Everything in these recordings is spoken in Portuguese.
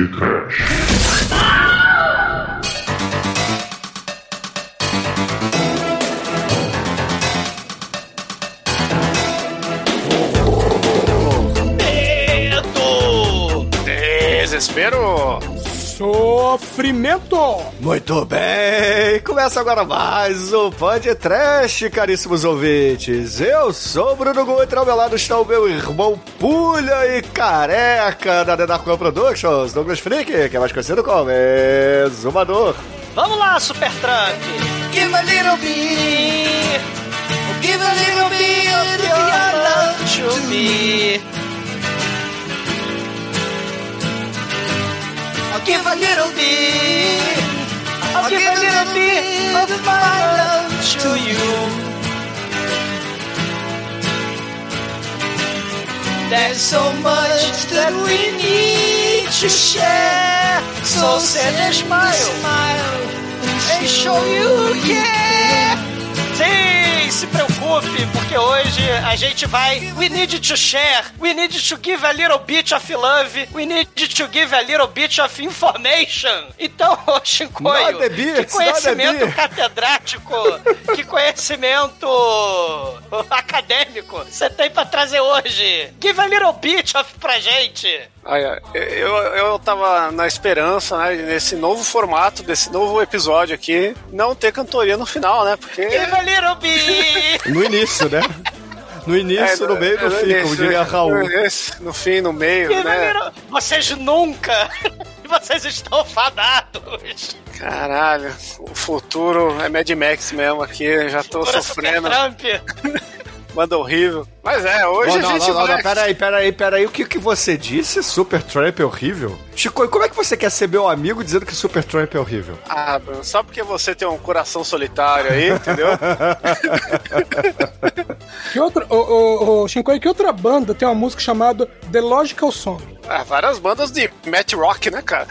Dark One ou de Sofrimento! Muito bem, começa agora mais um Pod Trash, caríssimos ouvintes. Eu sou o Bruno Guter, ao meu lado está o meu irmão Pulha e Careca da The Dark Productions, Douglas Freak, que é mais conhecido como Exumador. Vamos lá, Super Trump! Give a little bit. Give a little bit of your love to me. I'll give a little bit. I'll give a little bit of my love to you. There's so much that we need to share. So send a smile and show you care. Sim, se preocupe, porque hoje a gente vai. We need to share, we need to give a little bit of love, we need to give a little bit of information. Então, ô Shinkoio, bits, que conhecimento not the bits. catedrático, que conhecimento acadêmico você tem pra trazer hoje? Give a little bit of pra gente. Ai, ai, eu, eu tava na esperança, né, nesse novo formato, desse novo episódio aqui, não ter cantoria no final, né? Porque. Give a little bit. No início, né? No início, no meio e no é, fim, como nesse- diria Raul. nesse- No fim, no meio, a né? Vocês nunca. Vocês estão fadados. Caralho, o futuro é Mad Max mesmo aqui, já tô sofrendo, Trump. manda horrível. Mas é, hoje Não, a não, gente não, não, vai... não, peraí, peraí, peraí. O que, que você disse? Super Trump é horrível? Chico, como é que você quer ser meu amigo dizendo que Super Trump é horrível? Ah, só porque você tem um coração solitário aí, entendeu? Que outra, ô, ô, ô, Shinkoi, que outra banda tem uma música chamada The Logical Song? Ah, várias bandas de Matt Rock, né, cara?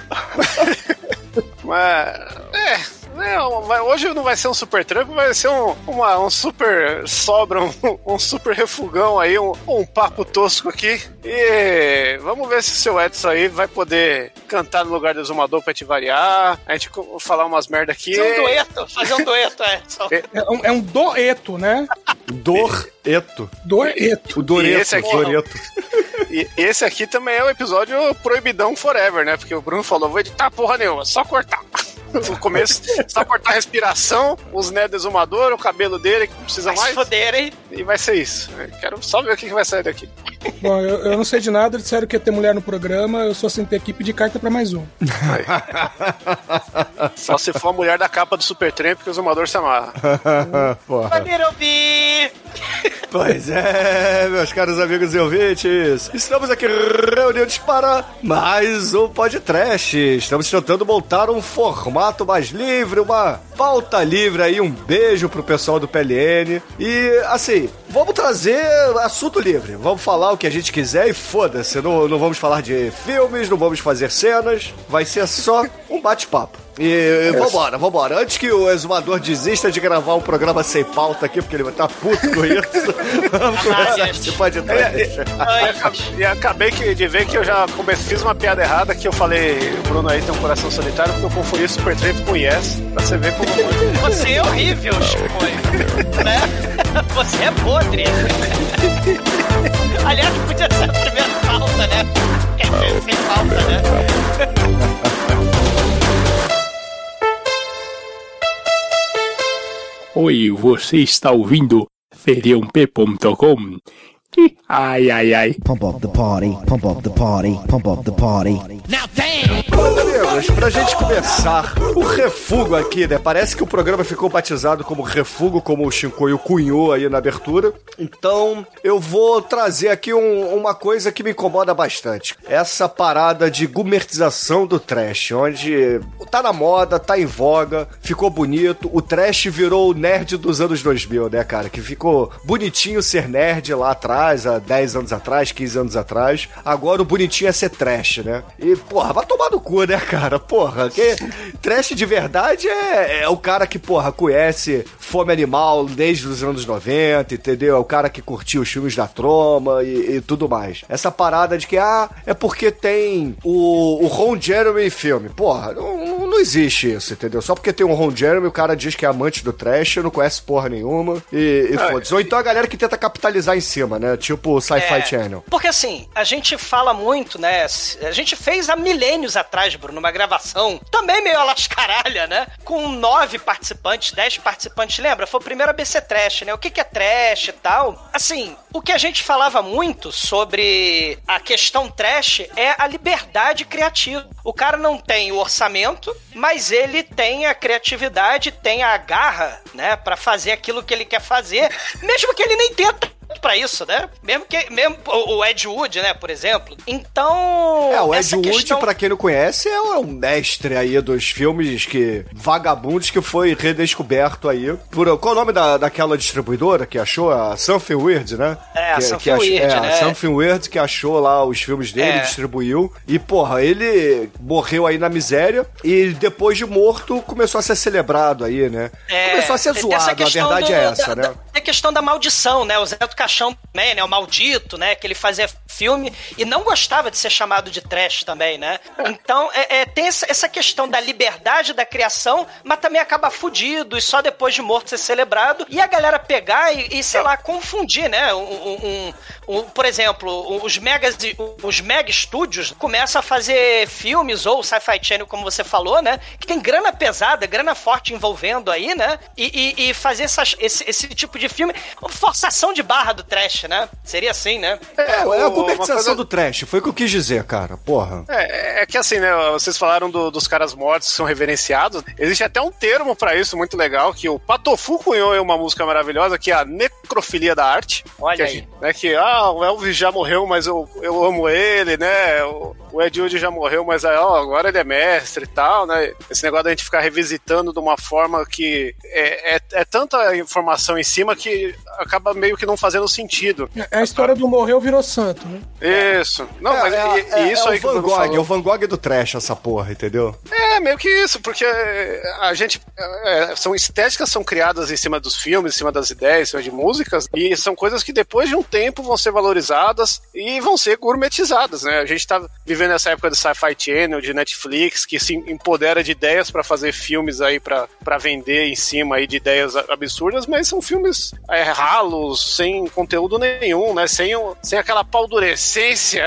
Mas. É. é, hoje não vai ser um super trampo, vai ser um, uma- um super sobra, um, um super refugão aí, um, um papo tosco aqui. E vamos ver se o seu Edson aí vai poder cantar no lugar do Exumador pra te variar. A gente falar umas merda aqui. Fazer um dueto, fazer um dueto, é. Só- É um, é um doeto, né? Doreto. Doeto. O Doreto, E esse aqui- Doreto. E esse aqui também é o episódio proibidão forever, né? Porque o Bruno falou, vou editar porra nenhuma, só cortar. No começo, só cortar a respiração, os né do exumador, o cabelo dele, que não precisa Vai se mais, foderem. e vai ser isso. Eu Quero só ver o que vai sair daqui. Bom, eu, eu não sei de nada, disseram que ia ter mulher no programa, eu só sentei aqui e pedi carta pra mais um. Só se for a mulher da capa do Super Tramp que o exumador se amarra. Porra. Pois é, meus caros amigos e ouvintes, estamos aqui reunidos para mais um podcast. Estamos tentando montar um formato mais livre, uma pauta livre aí, um beijo pro pessoal do PLN. E assim, vamos trazer assunto livre, vamos falar o que a gente quiser e foda-se, não, não vamos falar de filmes, não vamos fazer cenas, vai ser só um bate-papo. E vambora, vambora. Antes que o exumador desista de gravar um programa sem pauta aqui, porque ele vai estar puto com isso, vamos começar esse podcast. Ai, E acabei que- de ver que eu já comecei, fiz uma piada errada que eu falei, o Bruno aí tem um coração solitário, porque eu confundi Super Tramp com Yes, pra você ver como... Você é horrível, Chico. Né? Você é podre. Aliás, podia ser a primeira pauta, né? Quer dizer, sem pauta, né? Oi, você está ouvindo feriump.com? Ai, ai, ai. Pump up the party, pump up the party, pump up the party. Bom, pra gente começar o refugo aqui, né? Parece que o programa ficou batizado como refugo, como o Shinkoio cunhou aí na abertura. Então, eu vou trazer aqui um- uma coisa que me incomoda bastante. Essa parada de gumertização do trash, onde tá na moda, tá em voga, ficou bonito. O trash virou o nerd dos anos 2000, né, cara? Que ficou bonitinho ser nerd lá atrás, há 10 anos atrás, 15 anos atrás. Agora o bonitinho é ser trash, né? E, porra, vai tomar no cu, né, cara? Cara, porra. Que trash de verdade é, é o cara que, porra, conhece Fome Animal desde os anos 90, entendeu? É o cara que curtiu os filmes da Troma e, e tudo mais. Essa parada de que, ah, é porque tem o, o Ron Jeremy em filme. Porra, não, não existe isso, entendeu? Só porque tem um Ron Jeremy, o cara diz que é amante do trash, não conhece porra nenhuma e, e É. foda-se. Ou então a galera que tenta capitalizar em cima, né? Tipo o Sci-Fi É, Channel. Porque assim, a gente fala muito, né? A gente fez há milênios atrás, Bruno, uma gravação também meio a lascaralha, né? Com nove participantes, dez participantes, lembra? Foi o primeiro ABC Trash, né? O que, que é trash e tal. Assim, o que a gente falava muito sobre a questão trash é a liberdade criativa. O cara não tem o orçamento, mas ele tem a criatividade, tem a garra, né? Pra fazer aquilo que ele quer fazer, mesmo que ele nem tenta pra isso, né? Mesmo que mesmo o Ed Wood, né, por exemplo. Então, É, o Ed Wood, questão... pra quem não conhece, é um mestre aí dos filmes que vagabundos que foi redescoberto aí por qual é o nome da, daquela distribuidora que achou a Something Weird, né? É, a que, Something que ach- Weird, é, a né? Something Weird que achou lá os filmes dele, É. distribuiu e porra, ele morreu aí na miséria e depois de morto começou a ser celebrado aí, né? É, começou a ser essa zoado, a verdade do- é essa, da, né? a questão da maldição, né? O Zé do Caixão também, né? O maldito, né? Que ele fazia filme e não gostava de ser chamado de trash também, né? Então, é, é, tem essa, questão da liberdade da criação, mas também acaba fudido e só depois de morto ser celebrado. E a galera pegar e, e, sei lá, confundir, né? Um- um- um- por exemplo, os megas, os mega estúdios começam a fazer filmes ou sci-fi channel, como você falou, né? Que tem grana pesada, grana forte envolvendo aí, né? E, e- e fazer essas- esse, esse tipo de filme, forçação de barra do trash, né? Seria assim, né? É, é a uma comercialização coisa- do trash, foi o que eu quis dizer, cara. Porra. É, é que assim, né? Vocês falaram do- dos caras mortos que são reverenciados. Existe até um termo pra isso muito legal, que o Patofu cunhou em uma música maravilhosa, que é a necrofilia da arte. Olha que aí. gente- né, que, ah, o Elvis já morreu, mas eu, eu amo ele, né? O, o Ed Wood já morreu, mas aí, ó, agora ele é mestre e tal, né? Esse negócio da gente ficar revisitando de uma forma que é, é, é tanta informação em cima que acaba meio que não fazendo sentido. É a história do morreu virou santo, né? Isso. Não, É, mas é, e, é- isso é aí o Van Gogh, falou. é o Van Gogh do trash essa porra, entendeu? É, meio que isso, porque a gente. é, são estéticas são criadas em cima dos filmes, em cima das ideias, em cima de músicas, e são coisas que depois de um tempo vão ser valorizadas e vão ser gourmetizadas, né? A gente tá vivendo essa época de Sci-Fi Channel, de Netflix, que se empodera de ideias pra fazer filmes aí pra pra vender em cima aí de ideias absurdas, mas são filmes é, ralos, sem conteúdo nenhum, né? Sem, sem aquela paldurecência.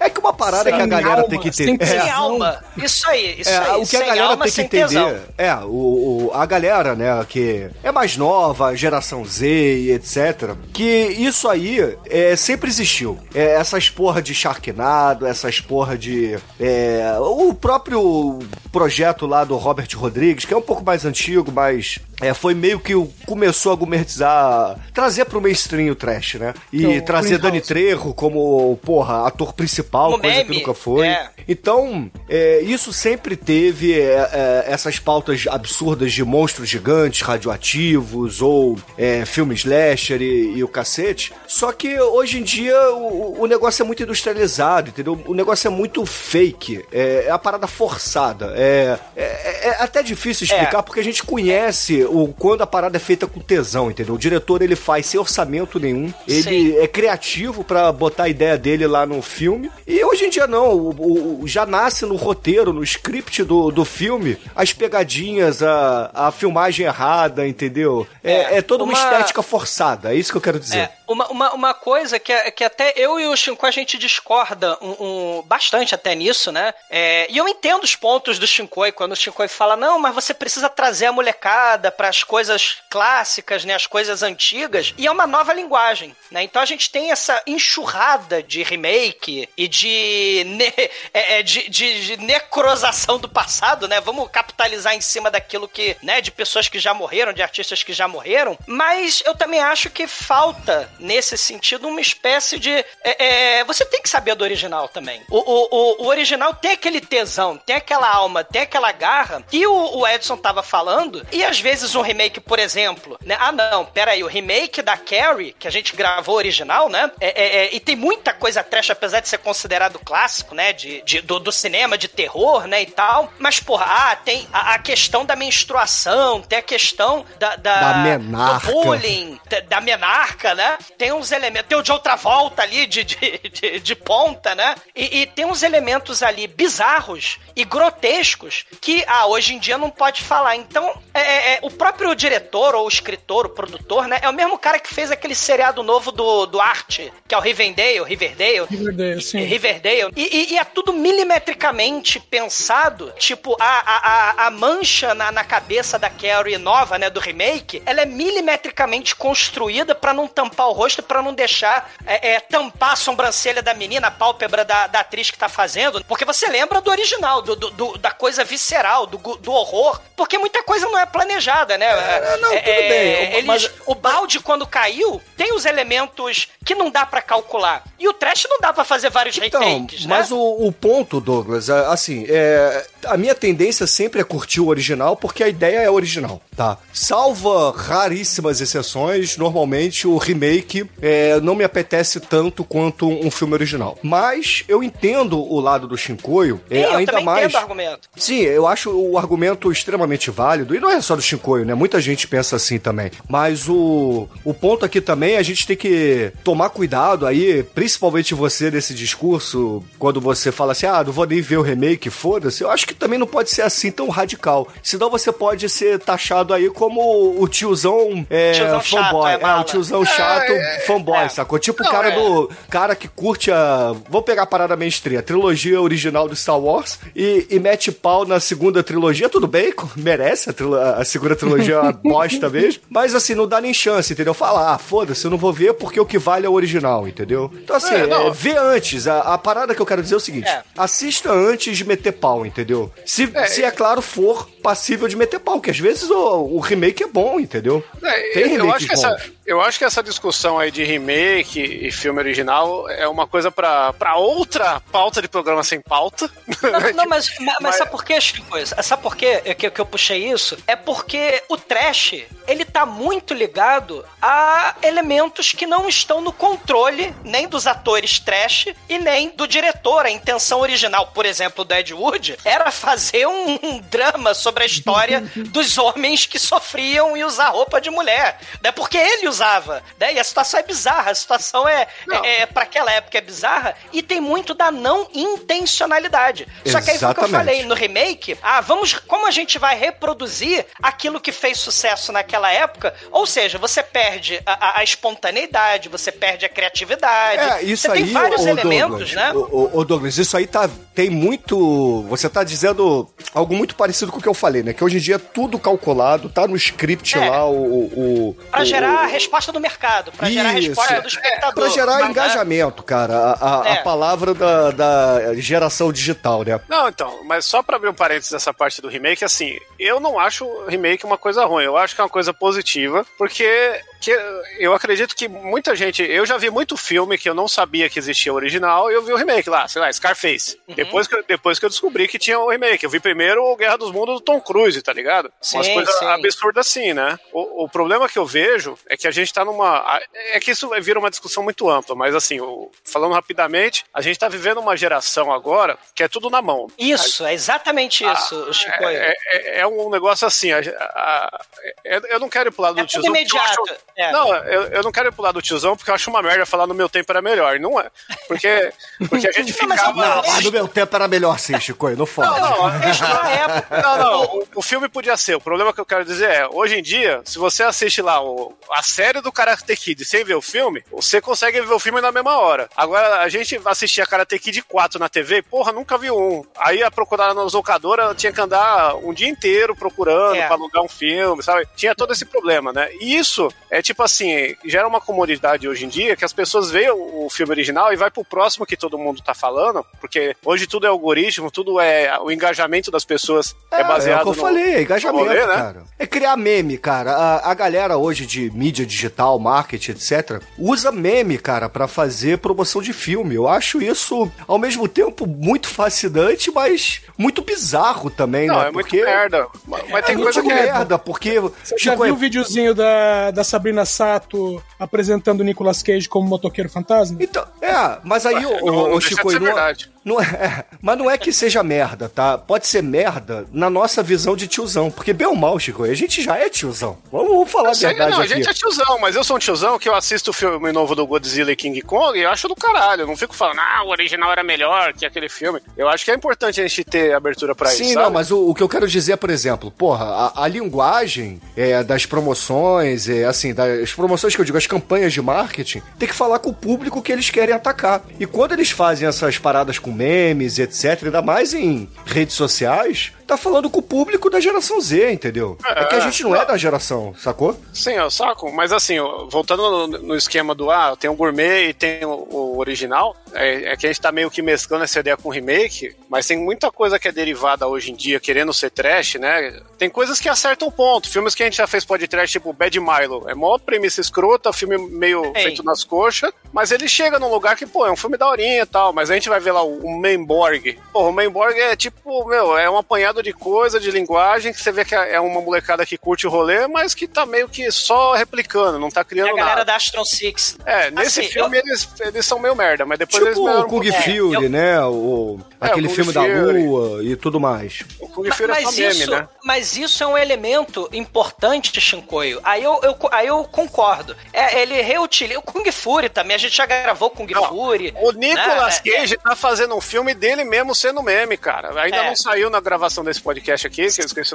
É que uma parada Sem que a galera alma, tem que sem entender. Sem É, alma. Isso aí, isso é, aí. o que a galera alma, tem que entender tesão. é o, o- a galera, né, que é mais nova, geração Z e etc, que isso aí é, sempre existiu. É, essas porra de Sharknado, essas porra de é, o próprio projeto lá do Robert Rodrigues, que é um pouco mais antigo, mas é, foi meio que o- começou a gourmetizar, trazer pro mainstream o trash, né? E Então, trazer Dani. Trejo como, porra, ator principal, Como coisa que meme, nunca foi. é. Então, é, isso sempre teve é, é, essas pautas absurdas de monstros gigantes, radioativos, ou é, filmes slasher e, e o cacete. Só que hoje em dia o, o negócio é muito industrializado, entendeu? O negócio é muito fake. É, é a parada forçada. É, é- é até difícil explicar porque a gente conhece o, quando a parada é feita com tesão, entendeu? O diretor ele faz sem orçamento nenhum. Ele Sim. é criativo pra botar a ideia dele lá no filme. E hoje em dia não, o, o- já nasce no roteiro, no script do, do filme, as pegadinhas, a, a filmagem errada, entendeu? É, É, é toda uma... uma- estética forçada, é isso que eu quero dizer. É, uma, uma, uma coisa que, é- que até eu e o Shinko a gente discorda um, um- bastante até nisso, né? É, e eu entendo os pontos do Shinkoi quando o Shinkoi fala, não, mas você precisa trazer a molecada para as coisas clássicas, né? As coisas antigas, e é uma nova linguagem, né? Então a gente tem essa enxurrada de remake e de, ne- é, é, de, de, de necrosação do passado, né? Vamos capitalizar em cima daquilo que, né? De pessoas que já morreram, de artistas que já morreram, mas eu também acho que falta, nesse sentido, uma espécie de. é, é, você tem que saber original também. O, o, o, o original tem aquele tesão, tem aquela alma, tem aquela garra que o, o Edson tava falando, e às vezes um remake, por exemplo, né? Ah, não, pera aí, o remake da Carrie, que a gente gravou original, né? É, é, é, e tem muita coisa trash, apesar de ser considerado clássico, né? De, de do, do, cinema, de terror, né? E tal. Mas, porra, ah, tem a, a questão da menstruação, tem a questão da, da, da menarca. do bullying, da menarca, né? Tem uns elementos, tem o de outra volta ali de, de, de, de ponta, né? E, e, tem uns elementos ali bizarros e grotescos que, ah, hoje em dia não pode falar. Então, é, é, é o próprio diretor ou o escritor, o produtor, né? É o mesmo cara que fez aquele seriado novo do, do Arte, que é o Rivendale, Riverdale. Riverdale, sim. Riverdale. E, e, e é tudo milimetricamente pensado, tipo, a, a, a, mancha na, na cabeça da Carrie nova, né, do remake, ela é milimetricamente construída para não tampar o rosto, para não deixar é, é, tampar a sobrancelha da menina, a pálpebra da, da atriz que tá fazendo, porque você lembra do original, do, do, do da coisa visceral, do, do horror, porque muita coisa não é planejada, né? É, não, tudo é, bem. Eles, mas... O balde, quando caiu, tem os elementos que não dá para calcular. E o trash não dá para fazer vários então, retakes, né? Mas o, o ponto, Douglas, é, assim, é, a minha tendência sempre é curtir o original, porque a ideia é original, tá? Salva raríssimas exceções, normalmente o remake é, não me apetece tanto quanto um filme original. Mas eu entendo o lado do Shinkoio, é, eu ainda mais. Entendo o argumento. Sim, eu acho o argumento extremamente válido, e não é só do Shinkoio, né? Muita gente pensa assim também. Mas o, o ponto aqui também, a gente tem que tomar cuidado aí, principalmente você nesse discurso, quando você fala assim, ah, não vou nem ver o remake, foda-se. Eu acho que também não pode ser assim tão radical. Senão você pode ser taxado aí como o tiozão, é, tiozão fanboy. Chato, é, é, o tiozão chato é, fanboy, é. sacou? Tipo o cara é. do. cara que curte a. Vou pegar a parada mainstream, a trilogia original do Star Wars e, e mete pau na segunda trilogia. Tudo bem, merece a, a segunda trilogia é uma bosta mesmo. Mas assim, não dá nem chance, entendeu? Falar, ah, foda-se, eu não vou ver porque o que vale é o original, entendeu? Então assim, é, é, vê antes. A, a, parada que eu quero dizer é o seguinte: assista antes de meter pau, entendeu? Se é, se é claro for passível de meter pau, que às vezes o, o remake é bom, entendeu? É, Tem eu acho que essa, eu acho que essa discussão aí de remake e filme original é uma coisa pra, pra outra pauta de programa sem pauta. Não, não mas, mas, mas, sabe por quê, Chico? Sabe por quê que, que eu puxei isso? É porque o trash, ele tá muito ligado a elementos que não estão no controle nem dos atores trash e nem do diretor. A intenção original, por exemplo, do Ed Wood, era fazer um, um drama sobre a história dos homens que sofriam e usar roupa de mulher. Né? Porque ele usava. Né? E a situação é bizarra. A situação é, é, é para aquela época é bizarra e tem muito da não intencionalidade. Só que aí foi o que eu falei no remake. Ah, vamos. Como a gente vai reproduzir aquilo que fez sucesso naquela época? Ou seja, você perde a, a espontaneidade, você perde a criatividade. É, isso você aí, tem vários ô, elementos, Douglas, né? Ô, ô, Douglas, isso aí tá, tem muito. Você tá dizendo algo muito parecido com o que eu falei, né? Que hoje em dia é tudo calculado, tá no script é. lá, o. o pra o, gerar o, resposta do mercado, para gerar a resposta do espectador. Para gerar Mas, engajamento, cara. A, a, é. a palavra da, da, geração digital, né? Não, então, mas só para abrir um parênteses dessa parte do remake, assim, eu não acho remake uma coisa ruim, eu acho que é uma coisa positiva, porque que eu acredito que muita gente. Eu já vi muito filme que eu não sabia que existia o original e eu vi o remake lá, sei lá, Scarface. Uhum. Depois, que, depois que eu descobri que tinha o remake. Eu vi primeiro o Guerra dos Mundos do Tom Cruise, tá ligado? Sim, Umas coisas sim. absurdas assim, né? O, o, problema que eu vejo é que a gente tá numa. É que isso vira uma discussão muito ampla, mas assim, falando rapidamente, a gente tá vivendo uma geração agora que é tudo na mão. Isso, a, é exatamente isso, a, Chico. É, é, é, um negócio assim, a, eu não quero ir pro lado é do tiozão. Imediato. É. Não, eu, eu não quero ir pro lado do tiozão porque eu acho uma merda falar no meu tempo era melhor. Não é. Porque, porque a gente ficava. Não, mas no meu tempo era melhor sim, Chico. Não fode. Não, não, na época. Não, não. O, o, filme podia ser. O problema que eu quero dizer é: hoje em dia, se você assiste lá o, a série do Karate Kid sem ver o filme, você consegue ver o filme na mesma hora. Agora, a gente assistia Karate Kid 4 na TV, porra, nunca viu um. Aí a procurar na locadora tinha que andar um dia inteiro procurando é. pra alugar um filme, sabe? Tinha todo esse problema, né? E isso é tipo assim, gera uma comodidade hoje em dia que as pessoas veem o, o filme original e vai pro próximo que todo mundo tá falando, porque hoje tudo é algoritmo, tudo é o engajamento das pessoas é, é baseado é o que eu no, falei, é engajamento, rolê, né? cara. É criar meme, cara. A, a galera hoje de mídia digital, marketing, etc, usa meme, cara, para fazer promoção de filme. Eu acho isso ao mesmo tempo muito fascinante, mas muito bizarro também, Não, né? é muito merda. Mas É tem muito coisa que merda, porque Você já Chico, viu o videozinho da, da Sabrina Sato apresentando o Nicolas Cage como motoqueiro fantasma? Então, é, mas aí, o, não, o, não o Chico, não, é- verdade. Não é, mas não é que seja merda, tá? Pode ser merda na nossa visão de tiozão, porque bem ou mal, Chico, a gente já é tiozão. Vamos, vamos falar a Eu sei, verdade não, a aqui. gente é tiozão, mas eu sou um tiozão que eu assisto o filme novo do Godzilla e King Kong e eu acho do caralho. Eu não fico falando, ah, o original era melhor que aquele filme. Eu acho que é importante a gente ter abertura pra Sim, isso. não, sabe? mas o, o que eu quero dizer, por exemplo, porra, a, a linguagem é, das promoções, é, assim, das promoções que eu digo, as campanhas de marketing, tem que falar com o público que eles querem atacar. E quando eles fazem essas paradas com memes, etc., ainda mais em redes sociais, tá falando com o público da geração Z, entendeu? É, que a gente não é da geração, sacou? Sim, eu saco. Mas assim, voltando no, no esquema do ah, tem o gourmet e tem o, o original, é, é que a gente tá meio que mesclando essa ideia com remake, mas tem muita coisa que é derivada hoje em dia, querendo ser trash, né? Tem coisas que acertam o ponto. Filmes que a gente já fez podcast, tipo Bad Milo. É mó premissa escrota, filme meio Sim. feito nas coxas, mas ele chega num lugar que, pô, é um filme daorinha e tal, mas a gente vai ver lá o, o Mainborg. Pô, o Mainborg é tipo, meu, é um apanhado de coisa, de linguagem, que você vê que é uma molecada que curte o rolê, mas que tá meio que só replicando, não tá É criando a galera nada. da Astron Six. É, nesse Assim, filme eles, eles são meio merda, mas depois eles Tipo melhoram o um Kung pouco. Fury, eu- né? O, aquele o Kung filme da Fury. lua e tudo mais. O Kung Ma- Fury é só Mas meme, isso, né? mas isso é um elemento importante, Shinkoio. Aí eu, eu, aí eu concordo. É, ele reutiliza. O Kung Fury também, a gente já gravou Kung Não, Fury. O Nicolas né? É, Cage tá fazendo um filme dele mesmo sendo meme, cara. Ainda É. não saiu na gravação desse podcast aqui, que eu esqueci.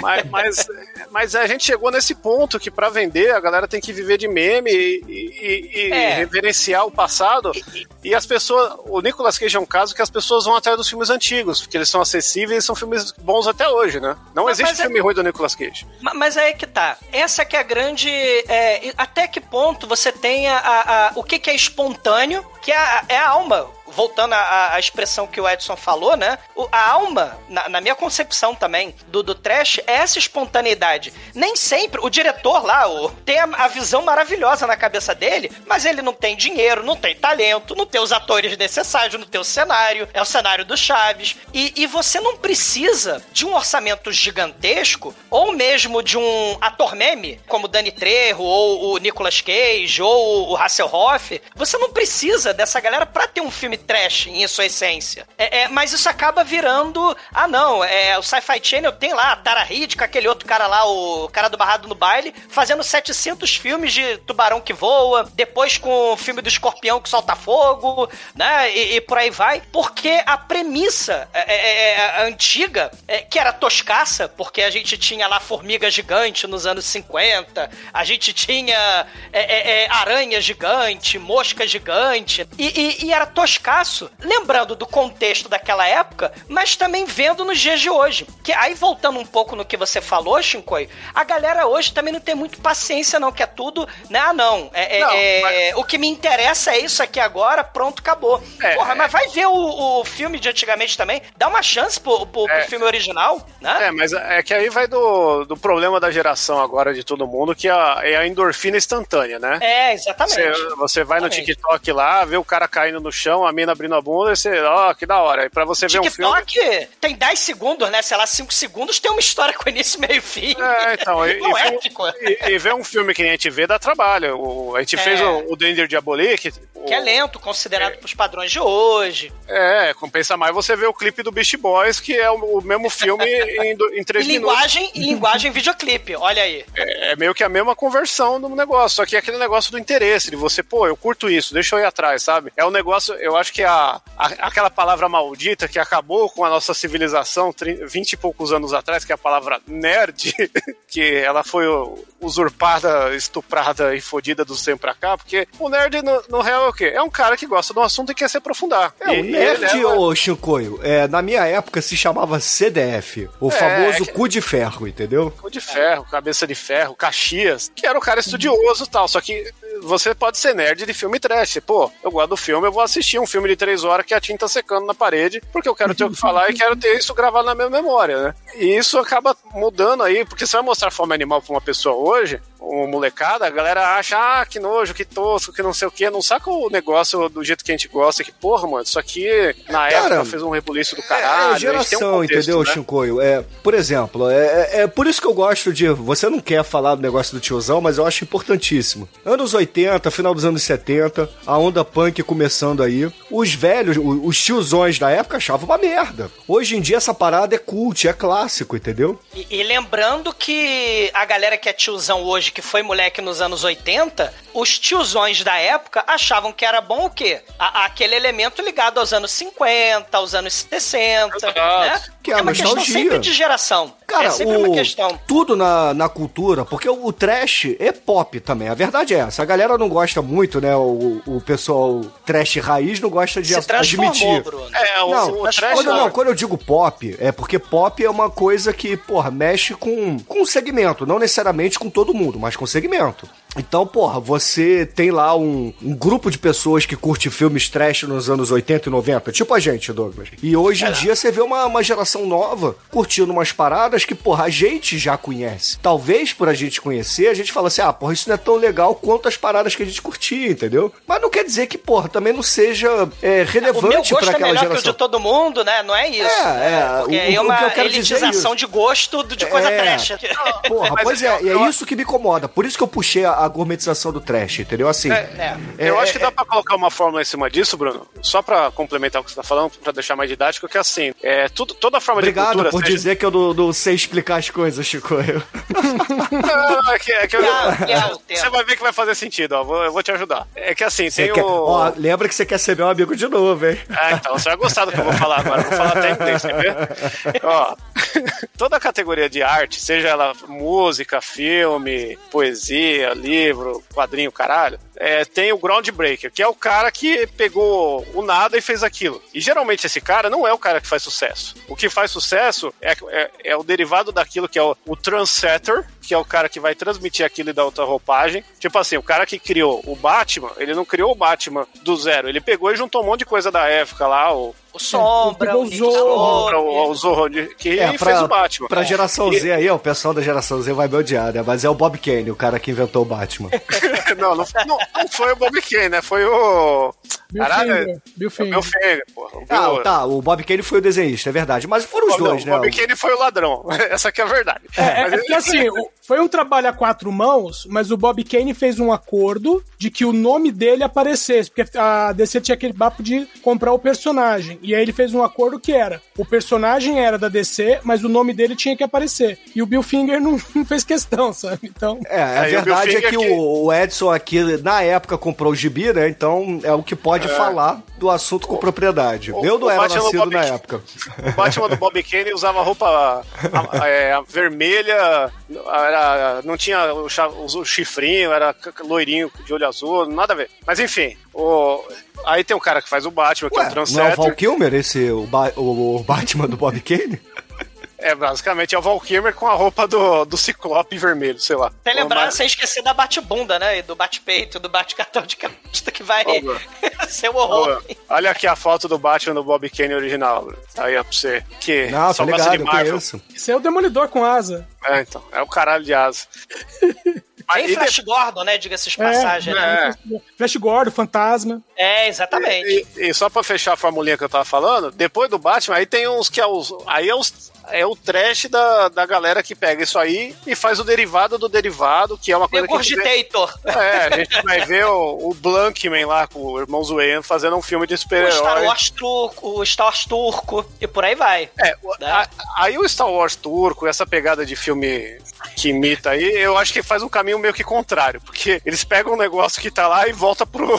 mas, mas, mas a gente chegou nesse ponto que pra vender a galera tem que viver de meme e, e- e É. reverenciar o passado. E as pessoas. O Nicolas Cage é um caso que as pessoas vão atrás dos filmes antigos, porque eles são acessíveis e são filmes bons até hoje, né? Não Mas- existe é- filme ruim do Nicolas Cage. Ma- Mas aí que tá. Essa que é a grande. é, até que ponto você tem a, a- a- o que, que é espontâneo, que é a, é a alma. Voltando à, à expressão que o Edson falou, né? O- a alma, na, na minha concepção também, do, do trash, é essa espontaneidade. Nem sempre o diretor lá o, tem a, a visão maravilhosa na cabeça dele, mas ele não tem dinheiro, não tem talento, não tem os atores necessários, não tem o cenário, é o cenário do Chaves. E, e você não precisa de um orçamento gigantesco, ou mesmo de um ator meme, como Dani Trejo, ou o Nicolas Cage, ou o Hasselhoff. Você não precisa dessa galera pra ter um filme trash em sua essência. É, é, mas isso acaba virando. Ah, não, é, o Sci-Fi Channel tem lá a Tara Reid com aquele outro cara lá, o cara do Barrado no Baile, fazendo 700 filmes de tubarão que voa, depois com o filme do escorpião que solta fogo, né? E, e por aí vai. Porque a premissa é, é, é, antiga, que era toscaça, porque a gente tinha lá formiga gigante nos anos 50, a gente tinha aranha gigante, mosca gigante, e, e- e era lembrando do contexto daquela época, mas também vendo nos dias de hoje. Que aí voltando um pouco no que você falou, Shinkoi, a galera hoje também não tem muito paciência não, que é tudo, né? Ah, não, é, é- Não, é- o que me interessa é isso aqui agora, pronto, acabou. É, Porra, é. mas vai ver o, o filme de antigamente também, dá uma chance pro, pro- pro É. filme original, né? É, mas é que aí vai do, do problema da geração agora de todo mundo, que é a, é a endorfina instantânea, né? É, exatamente. Você, você vai no Exatamente. TikTok lá, vê o cara caindo no chão, a mina abrindo a bunda, e você, ó, que da hora. E pra você ver um filme. TikTok tem 10 segundos, né? Sei lá, 5 segundos tem uma história com início, meio e fim. É, então, e, e, é um- e- e ver um filme que a gente vê dá trabalho. O- a gente É. fez o, o Danger Diabolique. Que é lento, considerado pros padrões de hoje. É, compensa mais você ver o clipe do Beast Boys, que é o, o mesmo filme em, do- em Em três minutos. linguagem, em linguagem videoclipe, olha aí. É, é meio que a mesma conversão do negócio, só que é aquele negócio do interesse, de você, pô, eu curto isso, deixa eu ir atrás, sabe? É um negócio, eu acho que a, a- aquela palavra maldita que acabou com a nossa civilização tri- 20 e poucos anos atrás, que é a palavra nerd, que ela foi usurpada, estuprada e fodida do tempo pra cá, porque o nerd, no, no real, é o quê? É um cara que gosta de um assunto e quer se aprofundar. É, E- o nerd, ele leva- ô Chicoio, é, na minha época se chamava CDF, o É, famoso é que- cu de ferro, entendeu? Cu de ferro, cabeça de ferro, Caxias, que era um cara estudioso e tal. Só que você pode ser nerd de filme trash. Pô, eu gosto do filme, eu vou assistir um filme de três horas que é a tinta secando na parede, porque eu quero ter o que falar e quero ter isso gravado na minha memória, né? E isso acaba mudando aí, porque você vai mostrar fome animal pra uma pessoa hoje, uma molecada, a galera acha, ah, que nojo, que tosco, que não sei o quê. Não saca o negócio do jeito que a gente gosta, que, porra, mano, isso aqui na Cara, época fez um rebuliço do É, caralho. é a gente tem um geração, contexto, entendeu, né? Chincoio? É, por exemplo, é, é- é por isso que eu gosto de. Você não quer falar do negócio do tiozão, mas eu acho importantíssimo. Anos 80, final dos anos 70, a onda punk começando aí. Os velhos, o- os tiozões da época achavam uma merda. Hoje em dia essa parada é cult, é clássico, entendeu? E, e lembrando que a galera que é tiozão hoje, que foi moleque nos anos 80, os tiozões da época achavam que era bom o quê? A- aquele elemento ligado aos anos 50, aos anos 60, Exato. né? Que é a uma questão nostalgia. sempre de geração. Cara, é sempre o, uma questão. tudo na, na cultura, porque o, o trash é pop também. A verdade é essa. A galera não gosta muito, né? O, o pessoal trash raiz não gosta de Se admitir. Bruno. É, o, Não, o trash quando, não, quando eu digo pop, é porque pop é uma coisa que, porra, mexe com, com um segmento, não necessariamente com todo mundo, mas com segmento. Então, porra, você tem lá um, um grupo de pessoas que curte filmes trash nos anos 80 e 90, tipo a gente, Douglas. E hoje em dia você vê uma, uma geração nova curtindo umas paradas que, porra, a gente já conhece. Talvez por a gente conhecer, a gente fala assim, ah, porra, isso não é tão legal quanto as paradas que a gente curtia, entendeu? Mas não quer dizer que, porra, também não seja é, O meu relevante gosto é aquela melhor que o geração. de todo mundo, né? Não é isso. É, né? é, Porque o- aí é o uma que eu quero dizer é elitização de gosto de coisa É. trash. Porra, pois é, e é isso que me incomoda. Por isso que eu puxei a, a gourmetização do trash, entendeu? Assim. É, é. Eu é- acho que dá pra colocar uma fórmula em cima disso, Bruno. Só pra complementar o que você tá falando, pra deixar mais didático, que é assim, é, tudo, toda forma Obrigado de cultura... por seja- dizer que eu não, não sei explicar as coisas, Chico. Eu- Não, é que, é que eu- é. Você vai ver que vai fazer sentido, ó. Vou, eu vou te ajudar. É que assim, Você tem quer- o. Ó, lembra que você quer ser meu amigo de novo, hein? Ah, então, você vai gostar do que eu vou falar agora. Eu Vou falar até em inglês, quer ver? Ó, toda a categoria de arte, seja ela música, filme, poesia, livro, quadrinho, caralho, é, tem o groundbreaker, que é o cara que pegou o nada e fez aquilo. E geralmente esse cara não é o cara que faz sucesso. O que faz sucesso é, é, é o derivado daquilo que é o, o trendsetter, que é o cara que vai transmitir aquilo e dar outra roupagem. Tipo assim, o cara que criou o Batman, ele não criou o Batman do zero, ele pegou e juntou um monte de coisa da época lá, o O Sombra, o o Zorro. O, o Zorro, que É, fez pra, o Batman. pra geração Z aí, ó, o pessoal da geração Z vai me odiar, né? Mas é o Bob Kane, o cara que inventou o Batman. não, não, não, não foi o Bob Kane, né? Foi o. Bill Caralho, Finger, Bill o Finger. Bill Finger, porra. O Ah, Bill- tá, o Bob Kane foi o desenhista, é verdade. Mas foram os Não, dois, o né? Bob Kane foi o ladrão. Essa que é a verdade. É, é, Mas é ele- porque assim, o- foi um trabalho a quatro mãos, mas o Bob Kane fez um acordo de que o nome dele aparecesse, porque a DC tinha aquele papo de comprar o personagem. E aí ele fez um acordo que era: o personagem era da DC, mas o nome dele tinha que aparecer. E o Bill Finger não, não fez questão, sabe? Então. É, a Aí o verdade é que que- o, o Edson aqui, na época, comprou o gibi, né? Então é o que pode falar do assunto com propriedade. o- Eu não o era Batman nascido na época. O Batman do Bob Kane usava roupa a- a- é, a vermelha, era, não tinha o, o chifrinho, era loirinho de olho azul, nada a ver. Mas enfim, o, aí tem um cara que faz o Batman, que é Ué, o não é o Transetter. Val Kilmer, esse, o, Ba- o- o Batman do Bob Kane? É, basicamente é o Val Kilmer com a roupa do, do Ciclope vermelho, sei lá. Sem lembrar, sem esquecer da bate-bunda, né? E do bate-peito, do bate-cartão de capista que vai ser um horror. Olha aqui a foto do Batman do Bob Kane original. Aí é pra você. Que Não, só tá ligado, de Marvel. Esse é o Demolidor com asa. É, então. É o caralho de asa. Mas, e Flash Gordon, né? Diga-se de passagem, né? é. Flash Gordon, Fantasma. É, exatamente. E, e só pra fechar a formulinha que eu tava falando, depois do Batman, aí tem uns que é os. Aí é, os, é o trash da, da galera que pega isso aí e faz o derivado do derivado, que é uma coisa que. a gente vê- Regurgitator. É, a gente vai ver o, o Blankman lá com o irmão Wayne fazendo um filme de O Star super-herói. Wars turco, o Star Wars turco, e por aí vai. É, Né? a- aí o Star Wars turco, essa pegada de filme que imita aí, eu acho que faz um caminho meio que contrário, porque eles pegam um negócio que tá lá e volta pro,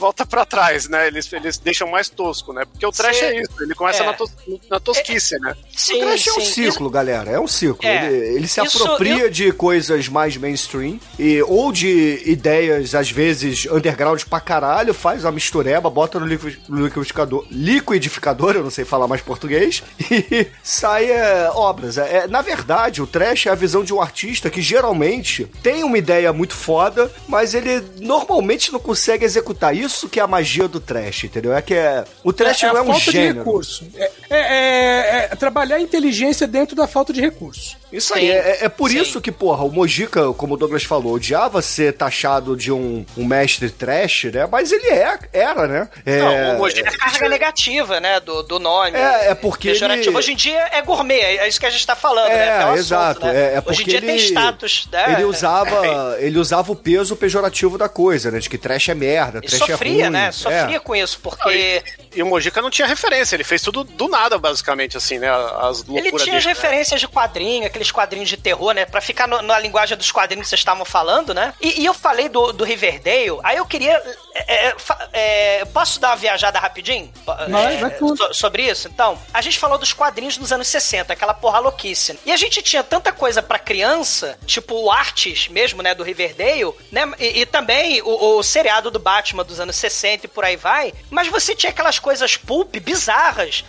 volta pra trás, né? Eles, eles deixam mais tosco, né? Porque o trash Sim. é isso, ele começa É. na, tos, na tosquice, né? Sim, o trash é um sim. ciclo, galera. É um ciclo. É. Ele, ele se Isso- apropria de coisas mais mainstream e, ou de ideias, às vezes, underground pra caralho, faz uma mistureba, bota no liquidificador, liquidificador, eu não sei falar mais português, e sai é, obras. É, é, na verdade, o trash é a visão de um artista que geralmente tem uma ideia muito foda, mas ele normalmente não consegue executar. Isso que é a magia do trash, entendeu? É que é. O trash é, não é a um falta de gênero. recurso. É, é- é- é trabalhar a inteligência dentro da falta de recurso. Isso aí, é, é por sim. isso que, porra, o Mojica, como o Douglas falou, odiava ser taxado de um, um mestre trash, né? Mas ele é, era, né? É, Não, o Mojica É a carga negativa, né, do, do nome. É, é porque ele- Hoje em dia é gourmet, é isso que a gente tá falando, né? É, o assunto, exato. né? É, é Hoje porque em dia ele, tem status, né? Ele usava, ele usava o peso pejorativo da coisa, né? De que trash é merda, trash é sofria, ruim. né? Sofria É. com isso, porque e, e o Mojica não tinha referência, ele fez tudo do nada, basicamente, assim, né? As loucuras ele tinha as dele, né? referências de quadrinho, aqueles quadrinhos de terror, né? Pra ficar no- na linguagem dos quadrinhos que vocês estavam falando, né? E, e eu falei do, do Riverdale, aí eu queria. é, é, é, posso dar uma viajada rapidinho? Vai, vai tudo. so- sobre isso? Então, a gente falou dos quadrinhos dos anos 60, aquela porra louquice. E a gente tinha tanta coisa pra criança, tipo o Artes mesmo, né? Do Riverdale, né? E, e também o, o seriado do Batman dos anos 60 e por aí vai. Mas você tinha aquelas coisas pulp bizarras,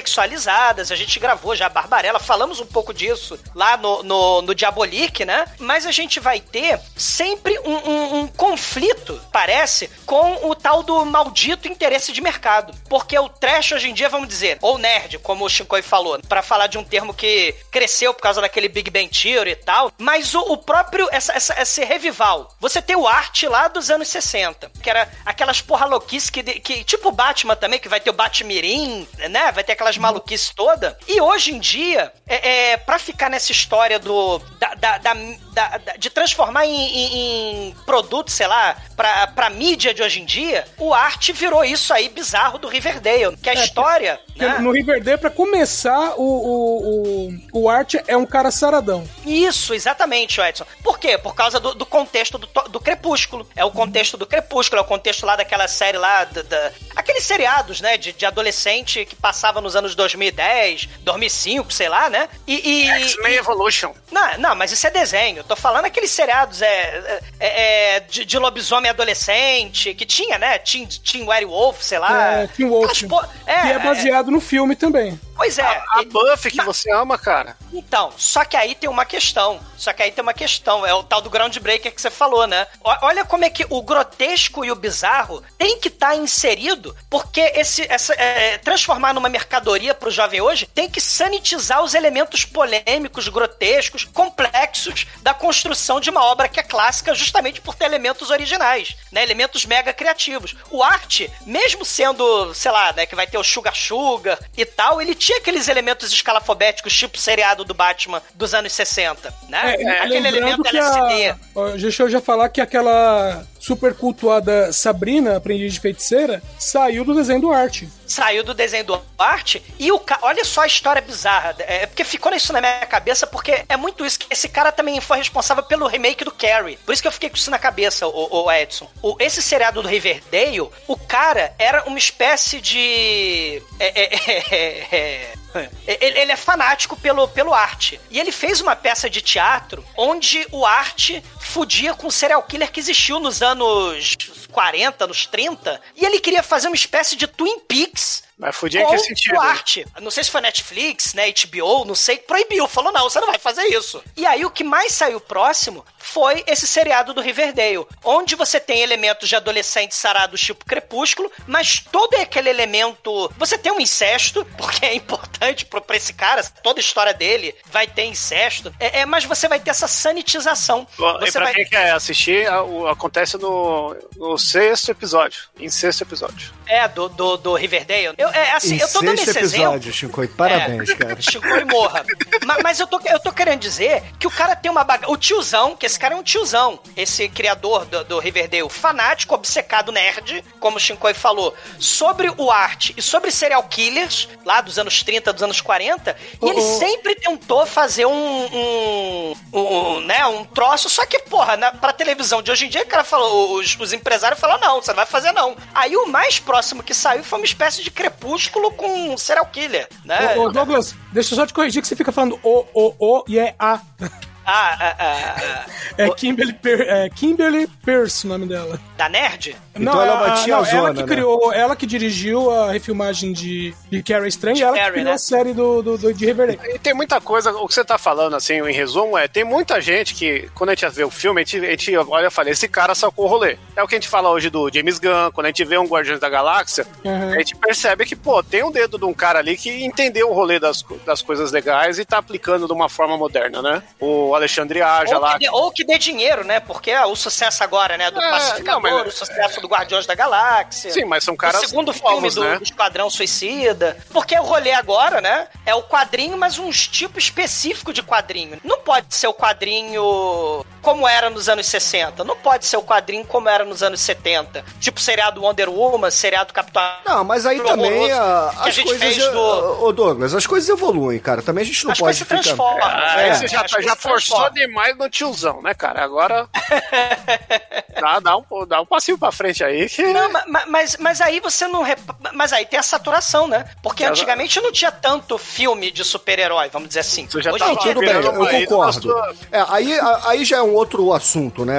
hipersexualizadas. A gente gravou já a Barbarella, falamos um pouco disso lá no, no, no Diabolique, né? Mas a gente vai ter sempre um, um- um conflito, parece, com o tal do maldito interesse de mercado. Porque o trash hoje em dia, vamos dizer, ou nerd, como o Shinkoi falou, pra falar de um termo que cresceu por causa daquele Big Bang Theory e tal, mas o, o próprio, essa, essa, esse revival. Você tem o arte lá dos anos 60, que era aquelas porra louquice que, que tipo o Batman também, que vai ter o Batmirim, né? Vai ter aquelas maluquices toda. E hoje em dia, é, é para ficar nessa história do da, da- da- da- de transformar em, em- em produto, sei lá, pra, pra mídia de hoje em dia, o arte virou isso aí bizarro do Riverdale, que a história, Porque né? No Riverdale, pra começar, o, o, o, o Art é um cara saradão. Isso, exatamente, Edson. Por quê? Por causa do, do contexto do, do Crepúsculo. É o contexto do Crepúsculo, é o contexto lá daquela série lá, da, da- aqueles seriados, né, de, de adolescente que passava nos anos 2010, 2005, sei lá, né? E... e- X-Men e- Evolution. não, não, mas isso é desenho. Eu tô falando aqueles seriados é, é, é, de, de lobisomem adolescente, que tinha, né? Teen, teen Werewolf, sei lá. É, Teen Wolf. Po- é, que é baseado no filme também. Pois é. A, a Buffy que Mas- você ama, cara. então, só que aí tem uma questão. Só que aí tem uma questão. É o tal do groundbreaker que você falou, né? O- Olha como é que o grotesco e o bizarro tem que estar inserido, porque esse, essa, é, transformar numa mercadoria pro jovem hoje tem que sanitizar os elementos polêmicos, grotescos, complexos da construção de uma obra que é clássica justamente por ter elementos originais, né? Elementos mega criativos. O arte, mesmo sendo, sei lá, né, que vai ter o Sugar Sugar e tal, ele tinha aqueles elementos escalafobéticos, tipo seriado do Batman dos anos 60, né? É, Aquele lembrando elemento LSD. a, deixa eu já falar que aquela super cultuada Sabrina, aprendiz de feiticeira, saiu do desenho do arte. saiu do desenho do arte e o ca... olha só a história bizarra. É porque ficou isso na minha cabeça, porque é muito isso esse cara também foi responsável pelo remake do Carrie. Por isso que eu fiquei com isso na cabeça, o, o Edson. O, esse seriado do Riverdale, o cara era uma espécie de. é, é, é, é, ele, ele é fanático pelo, pelo arte. E ele fez uma peça de teatro onde o arte fudia com o serial killer que existiu nos anos 40, nos 30. E ele queria fazer uma espécie de Twin Peaks Mas fudia com que sentido? o arte. Não sei se foi Netflix, né, HBO, não sei, proibiu. Falou, não, você não vai fazer isso. E aí o que mais saiu próximo foi esse seriado do Riverdale, onde você tem elementos de adolescentes sarados tipo Crepúsculo, mas todo aquele elemento... Você tem um incesto, porque é importante pra, pra esse cara, toda a história dele vai ter incesto, é, é, mas você vai ter essa sanitização. E Você pra vai... quem quer assistir, acontece no, no sexto episódio. Em sexto episódio. É, do, do, do Riverdale. Eu, eu, é, assim, em eu tô dando esse exemplo. episódio, Shinkoi. Parabéns, cara. Chico e morra. Ma- mas, eu, tô, eu tô querendo dizer que o cara tem uma bagagem. O tiozão, que esse cara é um tiozão, esse criador do, do Riverdale, fanático, obcecado nerd, como o Shinkoi falou, sobre o arte e sobre serial killers, lá dos anos 30, dos anos 40, e ele sempre tentou fazer um, um, um, né, um troço, só que, porra, na, pra televisão de hoje em dia, o cara falou, os, os empresários falaram, não, você não vai fazer não. Aí o mais próximo que saiu foi uma espécie de crepúsculo com um serial killer, né? Ô, ô, Douglas, deixa eu só te corrigir que você fica falando o, o, o e é a. Ah, ah, ah, ah, É Kimberly, Per- é Kimberly Pierce o nome dela. da nerd? Então ela é uma a- tiazona, ela que né? criou, ela que dirigiu a refilmagem de, de Carrie Estranha e ela que Carrie, criou né? a série do, do, do- de Riverdale. E tem muita coisa, o que você tá falando, assim, em resumo, é, tem muita gente que, quando a gente vê o filme, a gente, a gente olha e fala, esse cara sacou o rolê. É o que a gente fala hoje do James Gunn, quando a gente vê um Guardiões da Galáxia, Uhum. a gente percebe que, pô, tem um dedo de um cara ali que entendeu o rolê das, das coisas legais e tá aplicando de uma forma moderna, né? O Alexandre Aja Ou lá. que, dê, ou que dê dinheiro, né? Porque é o sucesso agora, né? Do É, Pacificador, não, mas- o sucesso do Guardiões da Galáxia. Sim, mas são caras o segundo filme novos, do, né? do Esquadrão Suicida. Porque o rolê agora, né? É o quadrinho, mas um tipo específico de quadrinho. Não pode ser o quadrinho como era nos anos 60. Não pode ser o quadrinho como era nos anos 70. Tipo seriado Wonder Woman, seriado Capitão... Não, mas aí também a- que a as gente coisas. fez do- Ô, Douglas, as coisas evoluem, cara. Também a gente não As pode coisas se ficar. transformam. Ah, É, aí você já, as coisas já forçou transformam. demais no tiozão, né, cara? Agora. dá, dá, um, dá um passinho pra frente aí que. Não, ma- ma- mas, mas aí você não. repa- Mas aí tem a saturação, né? Porque antigamente não tinha tanto filme de super-herói, vamos dizer assim. Você já Hoje tá em dia Tudo bem, eu concordo. É, aí, aí já é um outro assunto, né?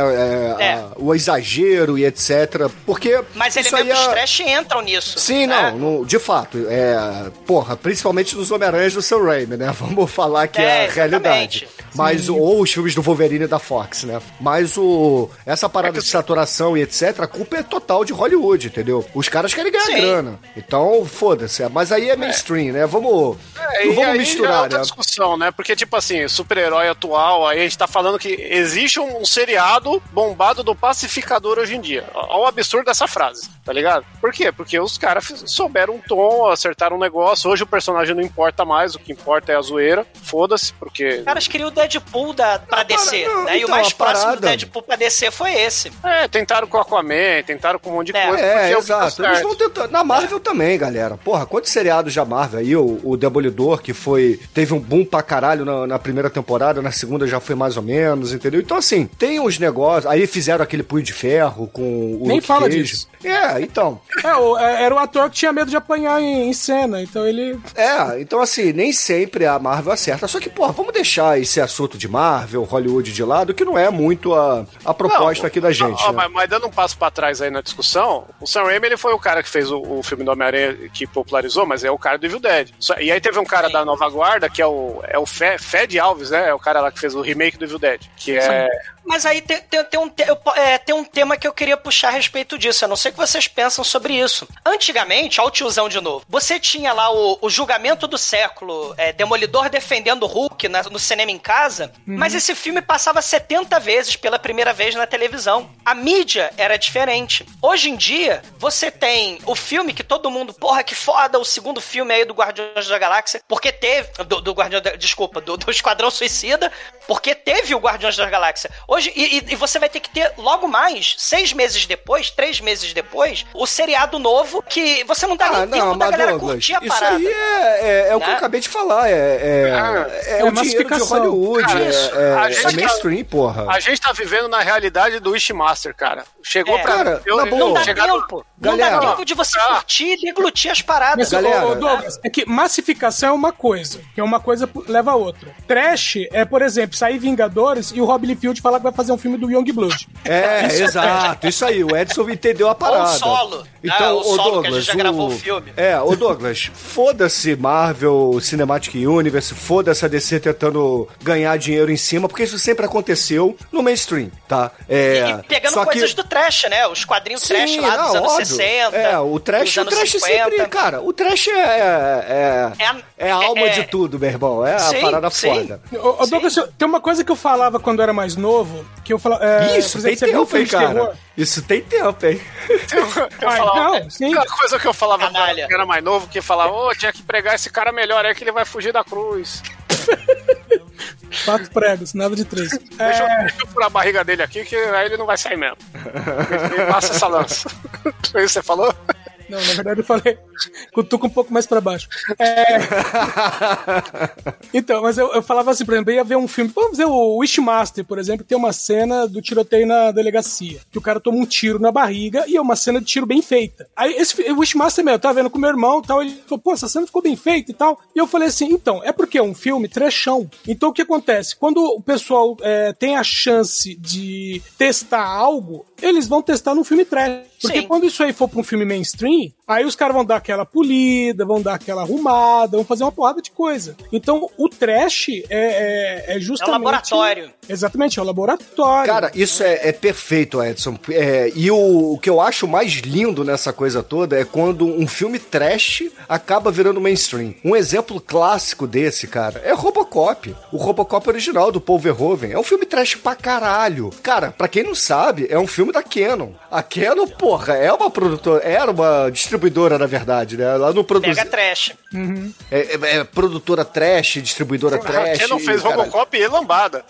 É, É. a- o exagero e etc. Porque. Mas elementos é- trash entram nisso. Sim, né? não, no- de fato. É, porra, principalmente dos Homem-Aranhas do Sam Raimi, né? Vamos falar que é, É, a realidade. exatamente. Mas, ou os filmes do Wolverine da Fox, né? Mas o, essa parada de saturação e etc, a culpa é total de Hollywood, entendeu? Os caras querem ganhar Sim. grana. Então, foda-se. Mas aí é mainstream, né? Vamos, É, não vamos aí misturar, é outra né? discussão, né? Porque, tipo assim, super-herói atual, aí a gente tá falando que existe um seriado bombado do pacificador hoje em dia. Olha o absurdo dessa frase, tá ligado? Por quê? Porque os caras souberam um tom, acertaram um negócio. Hoje o personagem não importa mais, o que importa é a zoeira. Foda-se, porque. Os caras queriam o Deadpool da, pra DC, para- não, né? e o então, mais próximo do Deadpool pra DC foi esse. É, tentaram com o Aquaman, tentaram com um monte de É, coisa. É, deu exato. Eles vão tentando. Na Marvel também, galera. Porra, quantos seriados já Marvel aí? O, o Demolidor, que foi. Teve um boom pra caralho na, na primeira temporada, na segunda já foi mais ou menos, entendeu? Então, assim, tem uns negócios. Aí fizeram aquele punho de ferro com o. Nem Luke fala Cage. disso. É, então. É, o- é, era o ator que tinha medo de apanhar em, em cena, então ele. É, então assim, nem sempre a Marvel acerta. Só que, porra, vamos deixar esse assunto de Marvel, Hollywood de lado, que não é muito a, a proposta Não, aqui da gente. ó, né? mas, mas dando um passo pra trás aí na discussão, o Sam Raimi ele foi o cara que fez o, o filme do Homem-Aranha que popularizou, mas é o cara do Evil Dead. E aí teve um cara da Nova Guarda, que é o, é o Fe- Fed Alves, né? É o cara lá que fez o remake do Evil Dead. Que é. Mas aí tem, tem, tem um, eu é, tem um tema que eu queria puxar a respeito disso. Eu não sei o que vocês pensam sobre isso. Antigamente, ó o tiozão de novo, você tinha lá o, o julgamento do século, é, Demolidor defendendo o Hulk na- no cinema em casa, mas esse filme passava 70 vezes pela primeira vez na televisão. A mídia era diferente. Hoje em dia, você tem o filme que todo mundo, porra, que foda, o segundo filme aí do Guardiões da Galáxia, porque teve. Do, do Guardião da, Desculpa, do, do Esquadrão Suicida, porque teve o Guardiões da Galáxia. Hoje, e, e- você vai ter que ter logo mais, seis meses depois, três meses depois, o seriado novo, que você não dá Ah, nem tempo não, da mas galera Douglas, curtir a isso parada. aí é, é, é o que Né? eu acabei de falar. É, é, Ah, é, é o dinheiro de massificação. Hollywood. Cara, é- isso. é, A é, gente mainstream, porra. A gente tá vivendo na realidade do Wishmaster, cara. Chegou É. pra. Cara, na boa. Não dá tempo. Não Galera, dá tempo de você ah. curtir e deglutir as paradas. Mas, galera, ô, Douglas, é que massificação é uma coisa, que é uma coisa leva a outra. Trash é, por exemplo, sair Vingadores e o Rob Liefeld falar que vai fazer um filme do Youngblood. É, exato, isso aí. O Edson entendeu a parada. solo, né? Então, O ô solo que a Douglas, gente já gravou o filme. É, ô Douglas, foda-se Marvel Cinematic Universe, foda-se a DC tentando ganhar dinheiro em cima, porque isso sempre aconteceu no mainstream, tá? É, E pegando só coisas que... do trash, né? Os quadrinhos Sim, trash lá dos não, anos óbvio. 60. É, o trash, dos o trash 50. sempre, cara, o trash é, é, É a- é a alma é- de tudo, meu irmão. É Sim, a parada sim. foda. Ô, ô, Douglas, tem uma coisa que eu falava quando eu era mais novo, que eu falava. É, Isso, tem tempo, hein, terror? cara. Isso tem tempo, hein? Eu Ah, falava Não, sim. Aquela coisa que eu falava Canalha. quando eu era mais novo, que falava, ô, tinha que pregar esse cara melhor, é que ele vai fugir da cruz. Quatro pregos, nada de três. Deixa, eu, É, deixa eu furar a barriga dele aqui, que aí ele não vai sair mesmo. Ele passa essa lança. Foi isso que você falou? não, na verdade eu falei, cutuca um pouco mais pra baixo. É, então, mas eu, eu falava assim, por exemplo, eu ia ver um filme, vamos ver o Wishmaster, por exemplo, tem uma cena do tiroteio na delegacia, que o cara toma um tiro na barriga e é uma cena de tiro bem feita. Aí esse o Wishmaster, meu, eu tava vendo com meu irmão e tal, ele falou, pô, essa cena ficou bem feita e tal. E eu falei assim, então, é porque é um filme trechão. Então o que acontece? Quando o pessoal é, tem a chance de testar algo, eles vão testar num filme trash. Porque Sim. quando isso aí for pra um filme mainstream, aí os caras vão dar aquela polida, vão dar aquela arrumada, vão fazer uma porrada de coisa. Então, o trash é, é, é justamente... laboratório. Exatamente, é o laboratório. Cara, isso é, é perfeito, Edson. É, e o, o que eu acho mais lindo nessa coisa toda é quando um filme trash acaba virando mainstream. Um exemplo clássico desse, cara, é Robocop. O Robocop original do Paul Verhoeven. É um filme trash pra caralho. Cara, pra quem não sabe, é um filme da Canon. A Canon, porra, é uma produtora, era uma distribuidora, na verdade, né? Ela não produz. Pega trash. É, é- é produtora trash, distribuidora trash. Quem não fez cara, Robocop e lambada.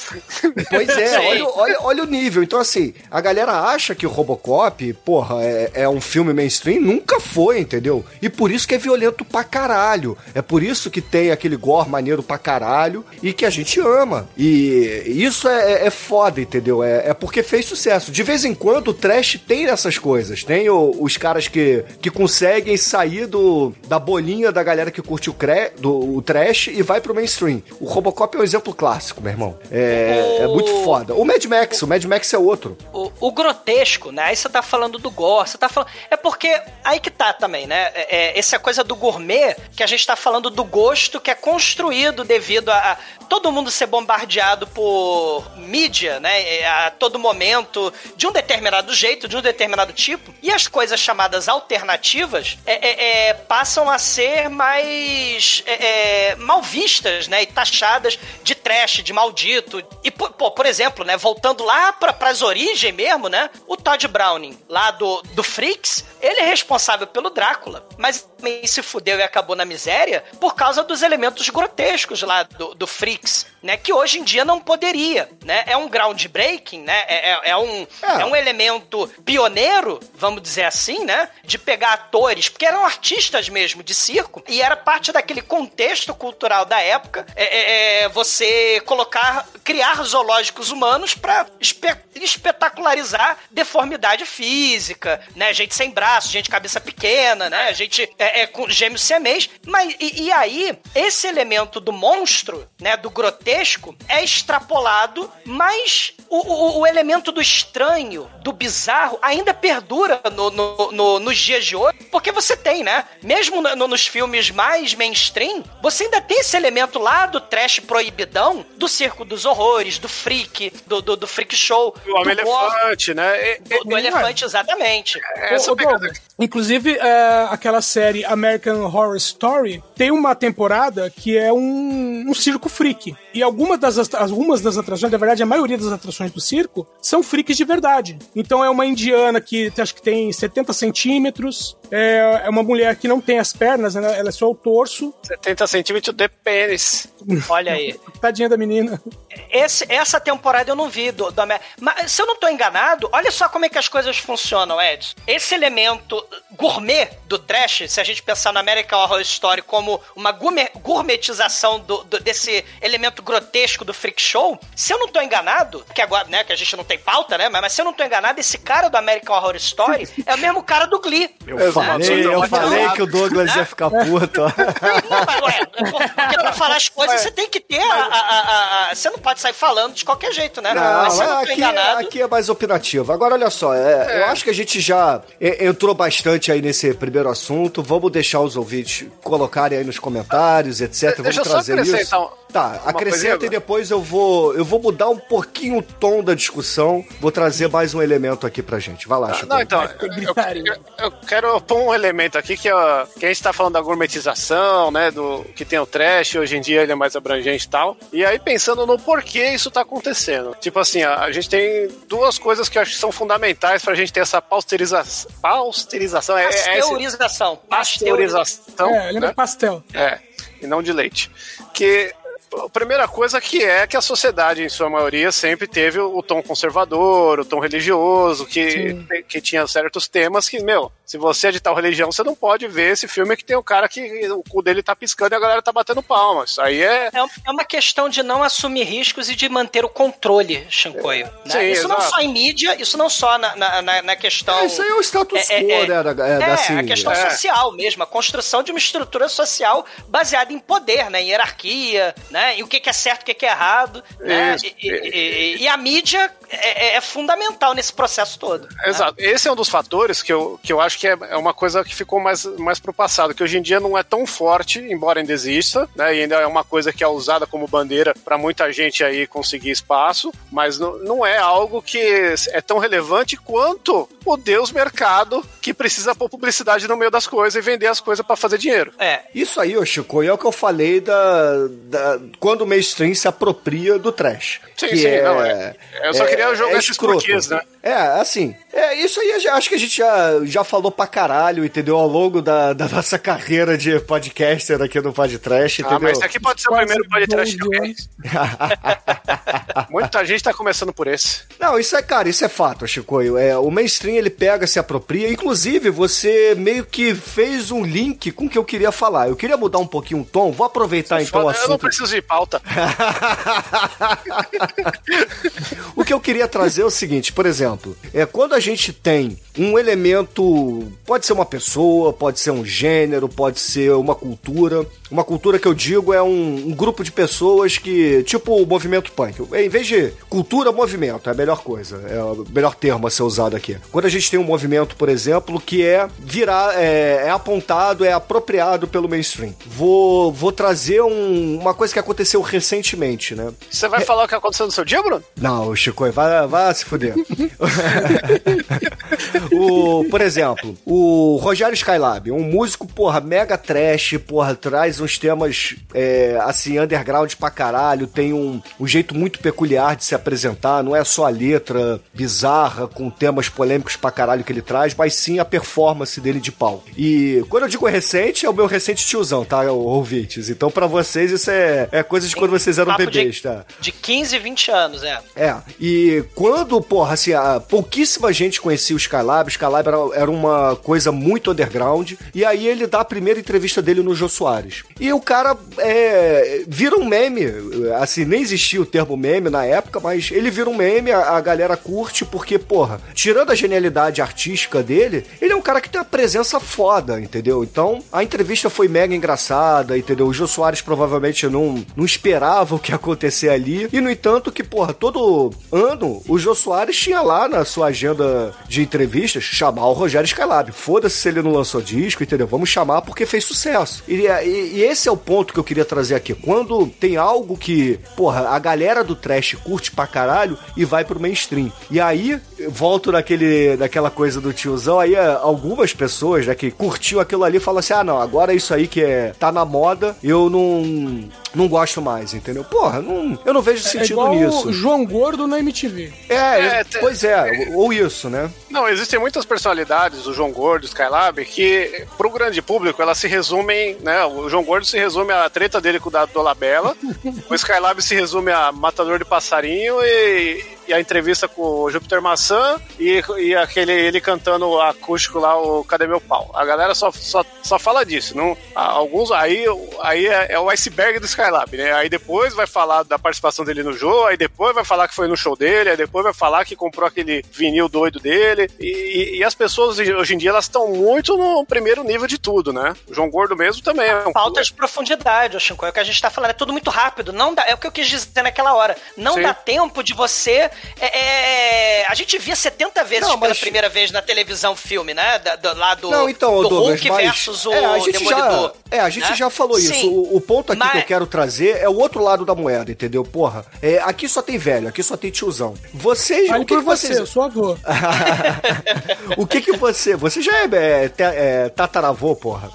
Pois é, olha, olha, olha o nível. Então, assim, a galera acha que o Robocop, porra, é, é um filme mainstream. Nunca foi, entendeu? E por isso que é violento pra caralho. É por isso que tem aquele gore maneiro pra caralho e que a gente ama. E isso é, é foda, entendeu? É, é porque fez sucesso. De vez em quando o trash tem essas coisas. Tem o- os caras que, que conseguem sair do, da bolinha da galera que curte o, cre, do, o trash e vai pro mainstream. O Robocop é um exemplo clássico, meu irmão. É, é muito foda. O Mad Max, o Mad Max é outro. O, o grotesco, né? Aí você tá falando do gore, você tá falando. É porque. Aí que tá também, né? É, é, essa coisa do gourmet, que a gente tá falando do gosto que é construído devido a, a todo mundo ser bombardeado por mídia, né? é, A todo momento, de um determinado jeito, de um determinado tipo. E as coisas chamadas alternativas é, é, é, passam a ser mais é, é, mal vistas, né? E taxadas de trash, de maldito. E, pô, por exemplo, né? Voltando lá pra, pras origens mesmo, né? O Todd Browning, lá do, do Freaks, ele é responsável pelo Drácula. Mas também se fudeu e acabou na miséria por causa dos elementos grotescos lá do, do Freaks, né? Que hoje em dia não poderia, né? É um groundbreaking, né? É, é, é um, É. é um elemento pioneiro, vamos dizer assim, né? De pegar atores, porque eram artistas mesmo de circo, e era parte daquele contexto cultural da época, é, é, é você colocar, criar zoológicos humanos pra espe espetacularizar deformidade física, né? Gente sem braço, gente cabeça pequena, né? Gente é, é, com gêmeos siamês. Mas, e, e aí, esse elemento do monstro, né? Do grotesco, é extrapolado, mas o, o, o elemento do estranho, do bizarro, ainda perdura no, no- no- nos dias de hoje, porque você tem, né? Mesmo no- nos filmes mais mainstream, você ainda tem esse elemento lá do trash proibidão, do circo dos horrores, do freak, do, do, do freak show, O Homem do gore, Elefante, né? E- do, do elefante, exatamente. É, essa pegada- Douglas, Inclusive, é, aquela série American Horror Story tem uma temporada que é um, um circo freak. E algumas das, algumas das atrações, na verdade, a maioria das atrações do circo, são freaks de verdade. Então é uma indiana que acho que tem 70 centímetros, é, é uma mulher que não tem as pernas, né, ela é só o torso. 70 centímetros de pênis. Olha aí. Tadinha da menina. Esse- essa temporada eu não vi do, do Amer- Mas se eu não tô enganado, olha só como é que as coisas funcionam, Edson. Esse elemento gourmet do trash, se a gente pensar no American Horror Story como uma gourmet- gourmetização do- do- desse elemento grotesco do freak show, se eu não tô enganado, que agora, né, que a gente não tem pauta, né, mas, mas se eu não tô enganado, esse cara do American Horror Story é o mesmo cara do Glee. Eu falei, eu falei que o Douglas ia ficar puto. Não, mas, ué, porque pra falar as coisas você tem que ter a, a- a- a- Você não pode sair falando de qualquer jeito, né? Não, mas eu não aqui, enganado. aqui é mais opinativo. Agora, olha só, é, eu acho que a gente já é, entrou bastante aí nesse primeiro assunto. Vamos deixar os ouvintes colocarem aí nos comentários, etc. Vamos Deixa só trazer isso. um- Tá, uma acrescenta e depois eu vou, eu vou mudar um pouquinho o tom da discussão. Vou trazer mais um elemento aqui pra gente. Vai lá, Chico. Não, então, eu, eu- eu quero pôr um elemento aqui que, ó, que a gente tá falando da gourmetização, né, do que tem o trash, hoje em dia ele é mais abrangente e tal. E aí pensando no por que isso tá acontecendo. Tipo assim, a, a gente tem duas coisas que eu acho que são fundamentais pra gente ter essa pasteurização. Pasteurização é, é Pasteurização. pasteurização. É, lembra né? pastel. É, e não de leite. Que a primeira coisa que é que a sociedade, em sua maioria, sempre teve o, o tom conservador, o tom religioso, que, que tinha certos temas que, meu, se você é de tal religião, você não pode ver esse filme que tem o cara que o cu dele tá piscando e a galera tá batendo palmas. Isso aí é. É um- é uma questão de não assumir riscos e de manter o controle, Shankoio. né? Sim, isso não exato. só em mídia, isso não só na, na, na- na questão. É, isso aí é o status É, quo, é, né? da- é, É, assim, a questão é. social mesmo, a construção de uma estrutura social baseada em poder, né? Em hierarquia, né? E o que que é certo, o que que é errado. Né? E, e- e- e a mídia é, é fundamental nesse processo todo. né? Exato. Esse é um dos fatores que eu, que eu acho que é, é uma coisa que ficou mais, mais pro passado, que hoje em dia não é tão forte, embora ainda exista, né? E ainda é uma coisa que é usada como bandeira para muita gente aí conseguir espaço, mas não, não é algo que é tão relevante quanto o Deus mercado que precisa pôr publicidade no meio das coisas e vender as coisas para fazer dinheiro. É. Isso aí, ô Chico, é o que eu falei da, da- quando o mainstream se apropria do trash. Sim, que sim, é, não, é- eu só queria jogar esses escroto. porquês, né? É, assim, é, isso aí eu já- acho que a gente já, já falou pra caralho, entendeu? Ao longo da, da nossa carreira de podcaster aqui no Podcast, Ah, entendeu? mas esse aqui pode ser o primeiro podcast 12 que anos. Muita gente tá começando por esse. Não, isso é, cara, isso é fato, Chicoio. É, o mainstream ele pega, se apropria. Inclusive, você meio que fez um link com o que eu queria falar. Eu queria mudar um pouquinho o tom. Vou aproveitar então o Foda, eu não assunto. preciso de pauta. o que eu queria trazer é o seguinte, por exemplo, é quando a gente tem um elemento, pode ser uma pessoa, pode ser um gênero, pode ser uma cultura. Uma cultura que eu digo é um, um grupo de pessoas que, tipo o movimento punk. Em vez de cultura, movimento é a melhor coisa, é o melhor termo a ser usado aqui. Quando a gente tem um movimento, por exemplo, que é virar, é, é apontado, é apropriado pelo mainstream. Vou, vou trazer um- uma coisa que aconteceu recentemente, né? Você vai falar o que aconteceu no seu dia, Bruno? Não, Chico, vai, vai se fuder. o, por exemplo, o Rogério Skylab, um músico, porra, mega trash, porra, traz uns temas, é, assim, underground pra caralho, tem um, um jeito muito peculiar de se apresentar, não é só a letra bizarra, com temas polêmicos pra caralho que ele traz, mas sim a performance dele de pau. E quando eu digo recente, é o meu recente tiozão, tá, ouvintes? Então pra vocês isso é, é coisa de quando vocês eram bebês, de, tá? de 15, 20 anos, é. É, e quando, porra, assim, a, pouquíssima gente conhecia o Skylab, Skylab era, era uma coisa muito underground, e aí ele dá a primeira entrevista dele no Jô Soares. E o cara é, vira um meme, assim, nem existia o termo meme na época, mas ele vira um meme, a, a galera curte, porque, porra, tirando a genialidade artística dele, ele é um cara que tem uma presença foda, entendeu? Então, a entrevista foi mega engraçada, entendeu? O Jô Soares provavelmente não, não esperava o que ia acontecer ali, e no entanto que, porra, todo ano o Jô Soares tinha lá na sua agenda de entrevistas chamar o Rogério Skylab. Foda-se se ele não lançou disco, entendeu? Vamos chamar porque fez sucesso. E, e- e esse é o ponto que eu queria trazer aqui. Quando tem algo que, porra, a galera do trash curte pra caralho e vai pro mainstream. E aí, volto naquele, naquela coisa do tiozão, aí ah, algumas pessoas, né, que curtiu aquilo ali falam assim: ah, não, agora isso aí que é, tá na moda, eu não. Não gosto mais, entendeu? Porra, não, eu não vejo É sentido igual nisso. o João Gordo na MTV. É, É, pois é, ou isso, né? Não, existem muitas personalidades, o João Gordo, o Skylab, que pro grande público elas se resumem, né? O João Gordo se resume à treta dele com o Dado Dolabella, o Skylab se resume a Matador de Passarinho e, e a entrevista com o Júpiter Maçã e, e aquele ele cantando acústico lá, o Cadê Meu Pau? A galera só, só, só fala disso. Não, alguns aí, aí é, é o iceberg do Skylab, né? Aí depois vai falar da participação dele no jogo, aí depois vai falar que foi no show dele, aí depois vai falar que comprou aquele vinil doido dele. E, e- e as pessoas hoje em dia elas estão muito no primeiro nível de tudo, né? O João Gordo mesmo também é um Falta de profundidade, Chico. É o que a gente tá falando. É tudo muito rápido. Não dá, é o que eu quis dizer naquela hora. Não Sim. dá tempo de você é, é, a gente via 70 vezes Não, pela mas- primeira vez na televisão filme, né? Da, do, lá do, Não, então, do Douglas, Hulk mas versus o é, a gente já, Demolidor. é, a gente né? já falou isso. Sim. O, o ponto aqui que Mas- eu quero trazer é o outro lado da moeda, entendeu? Porra, é, aqui só tem velho, aqui só tem tiozão. Vocês, Fale o que, por que você, vocês eu sou avô. o que que você. Você já é, é, é, tataravô, porra.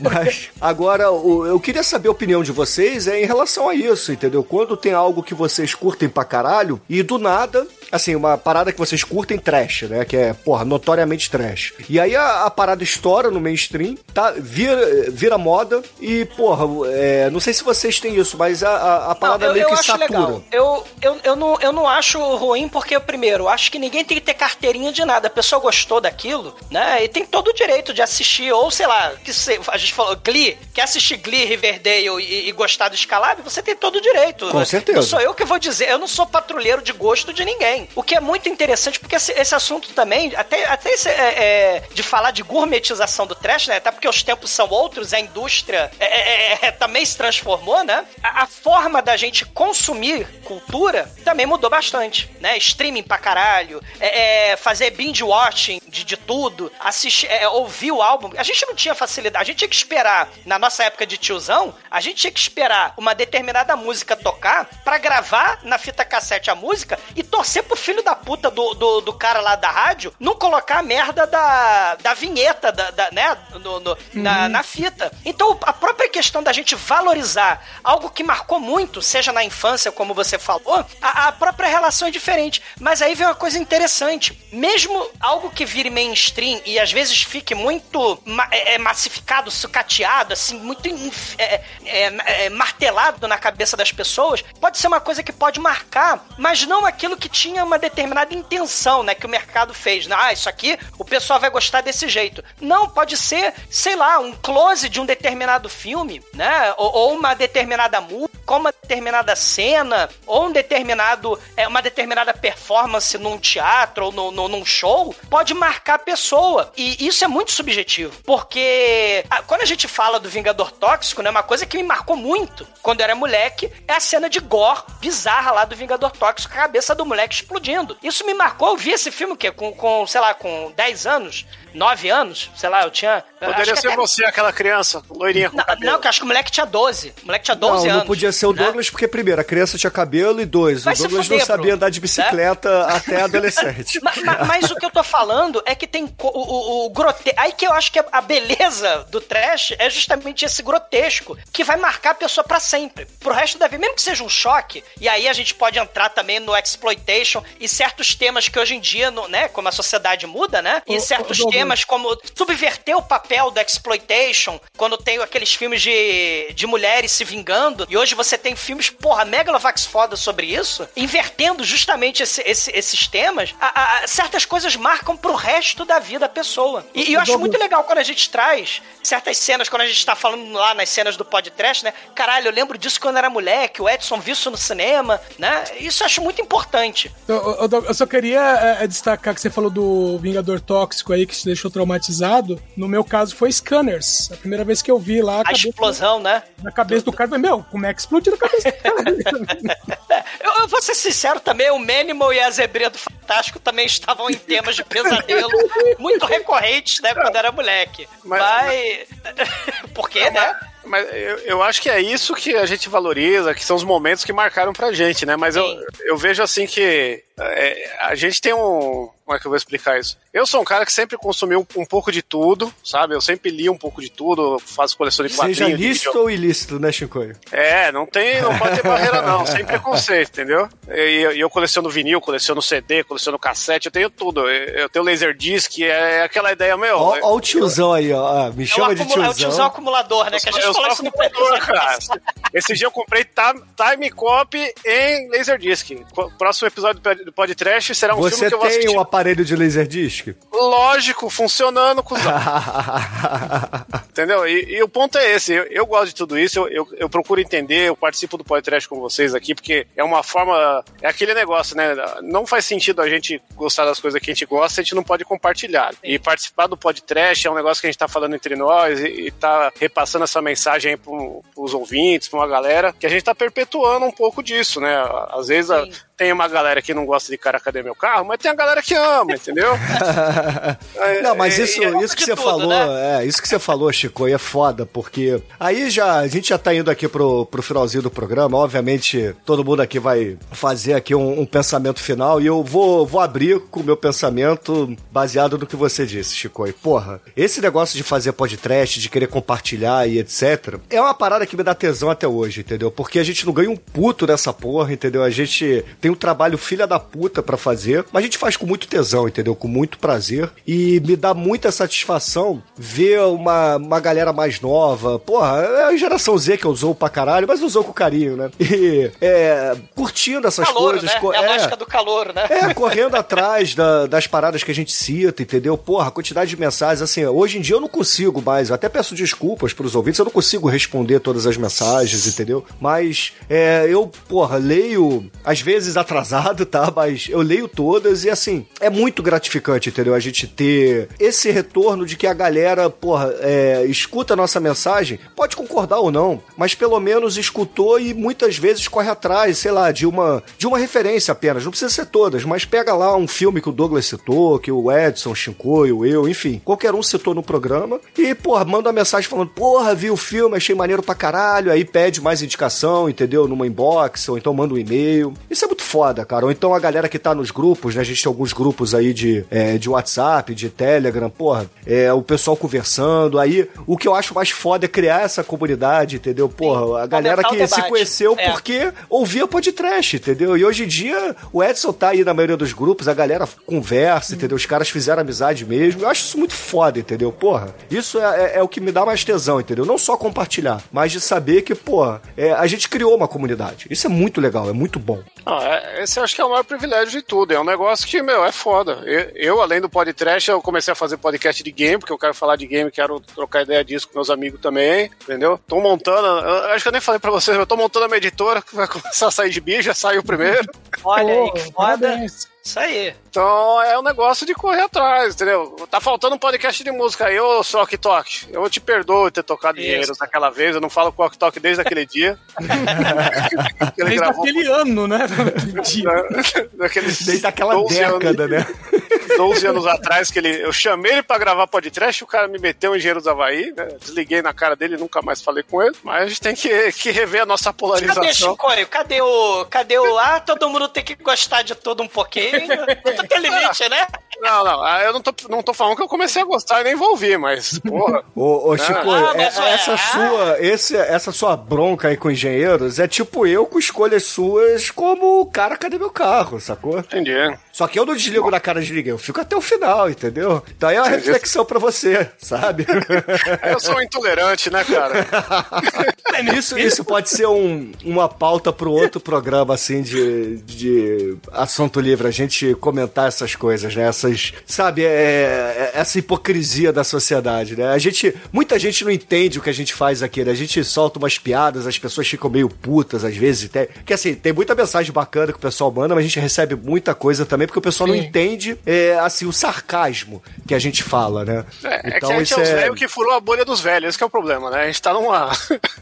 Mas agora, o- eu queria saber a opinião de vocês é, em relação a isso, entendeu? Quando tem algo que vocês curtem pra caralho e do nada temporada Assim, uma parada que vocês curtem trash, né? Que é, porra, notoriamente trash. E aí a, a parada estoura no mainstream, tá? Vira, vira moda e, porra, é, não sei se vocês têm isso, mas a, a, a parada Não, eu, meio eu que acho satura. legal. Eu, eu, eu, não, eu não acho ruim porque, primeiro, eu acho que ninguém tem que ter carteirinha de nada. A pessoa gostou daquilo, né? E tem todo o direito de assistir, ou sei lá, que se, a gente falou, Glee, quer assistir Glee, Riverdale e, e gostar do Scalab, você tem todo o direito. Com certeza. Não sou eu que vou dizer, eu não sou patrulheiro de gosto de ninguém. O que é muito interessante, porque esse, esse assunto também, até, até esse, é, é, de falar de gourmetização do trash, né? Até porque os tempos são outros, a indústria é, é, é, também se transformou, né? A, a forma da gente consumir cultura também mudou bastante, né? Streaming pra caralho, é, é, fazer binge watching de, de tudo, assistir, é, ouvir o álbum. A gente não tinha facilidade, a gente tinha que esperar, na nossa época de tiozão, a gente tinha que esperar uma determinada música tocar pra gravar na fita cassete a música e torcer pro filho da puta do, do, do cara lá da rádio não colocar a merda da, da vinheta, da, da- né? No, no- na, na fita. Então, a própria questão da gente valorizar algo que marcou muito, seja na infância, como você falou, a, a própria relação é diferente. Mas aí vem uma coisa interessante. Mesmo algo que vire mainstream e às vezes fique muito ma- é, é, massificado, sucateado, assim, muito é, é, é, martelado na cabeça das pessoas, pode ser uma coisa que pode marcar, mas não aquilo que tinha uma determinada intenção, né? Que o mercado fez. Ah, isso aqui o pessoal vai gostar desse jeito. Não, pode ser, sei lá, um close de um determinado filme, né? Ou, ou uma determinada música, ou uma determinada cena, ou um determinado, é, uma determinada performance num teatro ou no, no- num show, pode marcar a pessoa. E isso é muito subjetivo. Porque ah, quando a gente fala do Vingador Tóxico, né? Uma coisa que me marcou muito quando eu era moleque é a cena de gore bizarra lá do Vingador Tóxico, a cabeça do moleque explodindo. Isso me marcou. Eu vi esse filme o quê? Com, com sei lá, com 10 anos, 9 anos, sei lá, eu tinha. Poderia ser até- você, aquela criança, loirinha com Não, cabelo. não, que eu acho que o moleque tinha 12. O moleque tinha 12 não, anos. não podia ser o né? Douglas, porque primeiro, a criança tinha cabelo e dois, Vai o Douglas fuder, não sabia Bruno. andar de bicicleta até adolescente. Ma- ma- Mas, o que eu tô falando é que tem o, o, o grote... Aí que eu acho que a beleza do trash é justamente esse grotesco que vai marcar a pessoa pra sempre. Pro resto da vida, mesmo que seja um choque, e aí a gente pode entrar também no exploitation e certos temas que hoje em dia, no- né, como a sociedade muda, né? E Ô, certos ô, Douglas. temas como subverter o papel do exploitation, quando tem aqueles filmes de, de mulheres se vingando, e hoje você tem filmes, porra, megalovax foda sobre isso, invertendo justamente esse- esse- esses temas, a- a- certas coisas marcam pro resto da vida da pessoa. E, e eu acho muito legal quando a gente traz certas cenas, quando a gente tá falando lá nas cenas do podcast, né? Caralho, eu lembro disso quando eu era moleque, o Edson viu isso no cinema, né? Isso eu acho muito importante. Então, ô, Doug, eu só queria é, é, destacar que você falou do Vingador Tóxico aí, que deixou traumatizado. No meu caso foi Scanners. A primeira vez que eu vi lá, A cabeça- explosão, né? na cabeça do cara, eu falei, meu, como é que explodiu na cabeça do cara? É, Eu, eu vou ser sincero também, o Manimal e a Zebrinha do Fantástico também estavam em temas de pesadelo muito recorrentes, né, quando era moleque. Mas... Mas- Por quê, né? Mas eu, eu acho que é isso que a gente valoriza, que são os momentos que marcaram pra gente, né? Mas eu, eu vejo assim que é, a gente tem um. Como é que eu vou explicar isso? Eu sou um cara que sempre consumiu um, um pouco de tudo, sabe? Eu sempre li um pouco de tudo, faço coleção de quadrinhos. Seja de lícito video- ou ilícito, né, Chicoio? É, não tem, não pode ter barreira não, sem preconceito, entendeu? E eu, eu coleciono vinil, coleciono CD, coleciono cassete, eu tenho tudo. Eu, eu tenho Laserdisc, é aquela ideia, meu. Ó, ó o tiozão aí, ó. Ah, Me É o, chama de acumula- é o tiozão tiozão. acumulador, né? Que a gente eu falou isso no cara. Esse dia eu comprei Time, Cop em Laserdisc. Próximo episódio do podcast será um Você filme que eu vou tem assistir. um aparelho de Laserdisc? Lógico, funcionando, cuzão. Entendeu? E, e o ponto é esse. Eu, eu gosto de tudo isso, eu, eu, eu procuro entender, eu participo do podcast com vocês aqui, porque é uma forma. É aquele negócio, né? Não faz sentido a gente gostar das coisas que a gente gosta, a gente não pode compartilhar. E participar do podcast é um negócio que a gente tá falando entre nós e, e tá repassando essa mensagem aí pro, pro os ouvintes, pra uma galera, que a gente tá perpetuando um pouco disso, né? Às vezes a- tem uma galera que não gosta de cara, cadê meu carro? Mas tem a galera que ama, entendeu? Não, mas É, isso, é, isso que de você tudo, falou, né? é, isso que você falou, Chico, é foda, porque aí já, a gente já tá indo aqui pro, pro finalzinho do programa, obviamente todo mundo aqui vai fazer aqui um, um pensamento final e eu vou, vou abrir com o meu pensamento baseado no que você disse, Chico. E, porra, esse negócio de fazer podcast, de querer compartilhar e etc, é uma parada que me dá tesão até hoje, entendeu? Porque a gente não ganha um puto nessa porra, entendeu? A gente tem um trabalho filha da puta pra fazer, mas a gente faz com muito tesão, entendeu? Com muito prazer. E me dá muita satisfação ver uma, uma galera mais nova. Porra, é a geração Z que usou pra caralho, mas usou com carinho, né? E é, curtindo essas Calor, coisas. né? co- É a lógica do calor, né? é, correndo atrás da- das paradas que a gente cita, entendeu? Porra, a quantidade de mensagens, assim, hoje em dia eu não consigo mais, eu até peço desculpas pros ouvintes, eu não consigo responder todas as mensagens, entendeu? Mas é, eu, porra, leio, às vezes atrasado, tá? Mas eu leio todas e, assim, é muito gratificante, entendeu? A gente ter esse retorno de que a galera, porra, é, escuta a nossa mensagem, pode concordar ou não, mas pelo menos escutou e muitas vezes corre atrás, sei lá, de uma, de uma referência apenas. Não precisa ser todas, mas pega lá um filme que o Douglas citou, que o Edson, o Shinkoio, eu, enfim, qualquer um citou no programa e, porra, manda uma mensagem falando, porra, vi o filme, achei maneiro pra caralho, aí pede mais indicação, entendeu? Numa inbox, ou então manda um e-mail. Isso é muito foda, cara. Ou então a galera que tá nos grupos, né? A gente tem alguns grupos aí de, é, de WhatsApp, de Telegram, porra, é, o pessoal conversando. Aí, o que eu acho mais foda é criar essa comunidade, entendeu? Porra, a galera que se conheceu É. porque ouvia podcast, entendeu? E hoje em dia, o Edson tá aí na maioria dos grupos, a galera conversa, entendeu? Os caras fizeram amizade mesmo. Eu acho isso muito foda, entendeu? Porra, isso é, é- é o que me dá mais tesão, entendeu? Não só compartilhar, mas de saber que, porra, é, a gente criou uma comunidade. Isso é muito legal, é muito bom. Não, é- esse eu acho que é o maior privilégio de tudo. É um negócio que, meu, é foda. Eu, eu, além do podcast, eu comecei a fazer podcast de game, porque eu quero falar de game, quero trocar ideia disso com meus amigos também, entendeu? Tô montando, eu acho que eu nem falei pra vocês, eu tô montando a minha editora, que vai começar a sair de bicho, já saiu primeiro. Olha aí, que foda. parabéns. Isso aí. Então é um negócio de correr atrás, entendeu? Tá faltando um podcast de música aí, ô Sock Talk. Eu te perdoo ter tocado Isso. dinheiro naquela vez, eu não falo com o Talk desde aquele dia. Que Desde aquele ano, né? Aquele dia. daqueles Desde aquela 12 anos- década, né? 12 anos atrás, que ele, eu chamei ele pra gravar podcast, o cara me meteu em Engenheiros do Havaí, né? desliguei na cara dele, nunca mais falei com ele, mas a gente tem que, que rever a nossa Cadê, polarização. Chicoio? Cadê o. Cadê o. Ah, todo mundo tem que gostar de tudo um pouquinho. Tudo tem limite, né? Não, não, ah, eu não tô, não tô falando que eu comecei a gostar e nem vou ouvir, mas, porra. Ô, ô Chico, Ah, é- mas é- essa ah. sua, esse, essa sua bronca aí com engenheiros é tipo eu com escolhas suas como cara, cadê meu carro, sacou? Entendi. Só que eu não desligo na cara de ninguém, eu fico até o final, entendeu? Então aí é uma reflexão pra você, sabe? Eu sou intolerante, né, cara? isso, isso pode ser um- uma pauta pro outro programa, assim, de, de assunto livre, a gente comentar essas coisas, né? Essas, sabe, é, é- essa hipocrisia da sociedade, né? A gente, muita gente não entende o que a gente faz aqui, né? A gente solta umas piadas, as pessoas ficam meio putas às vezes, até, que assim, tem muita mensagem bacana que o pessoal manda, mas a gente recebe muita coisa também, porque o pessoal não Sim. entende, é, assim, o sarcasmo que a gente fala, né? É, é que a gente é os velhos que furou a bolha dos velhos, esse que é o problema, né? A gente tá numa.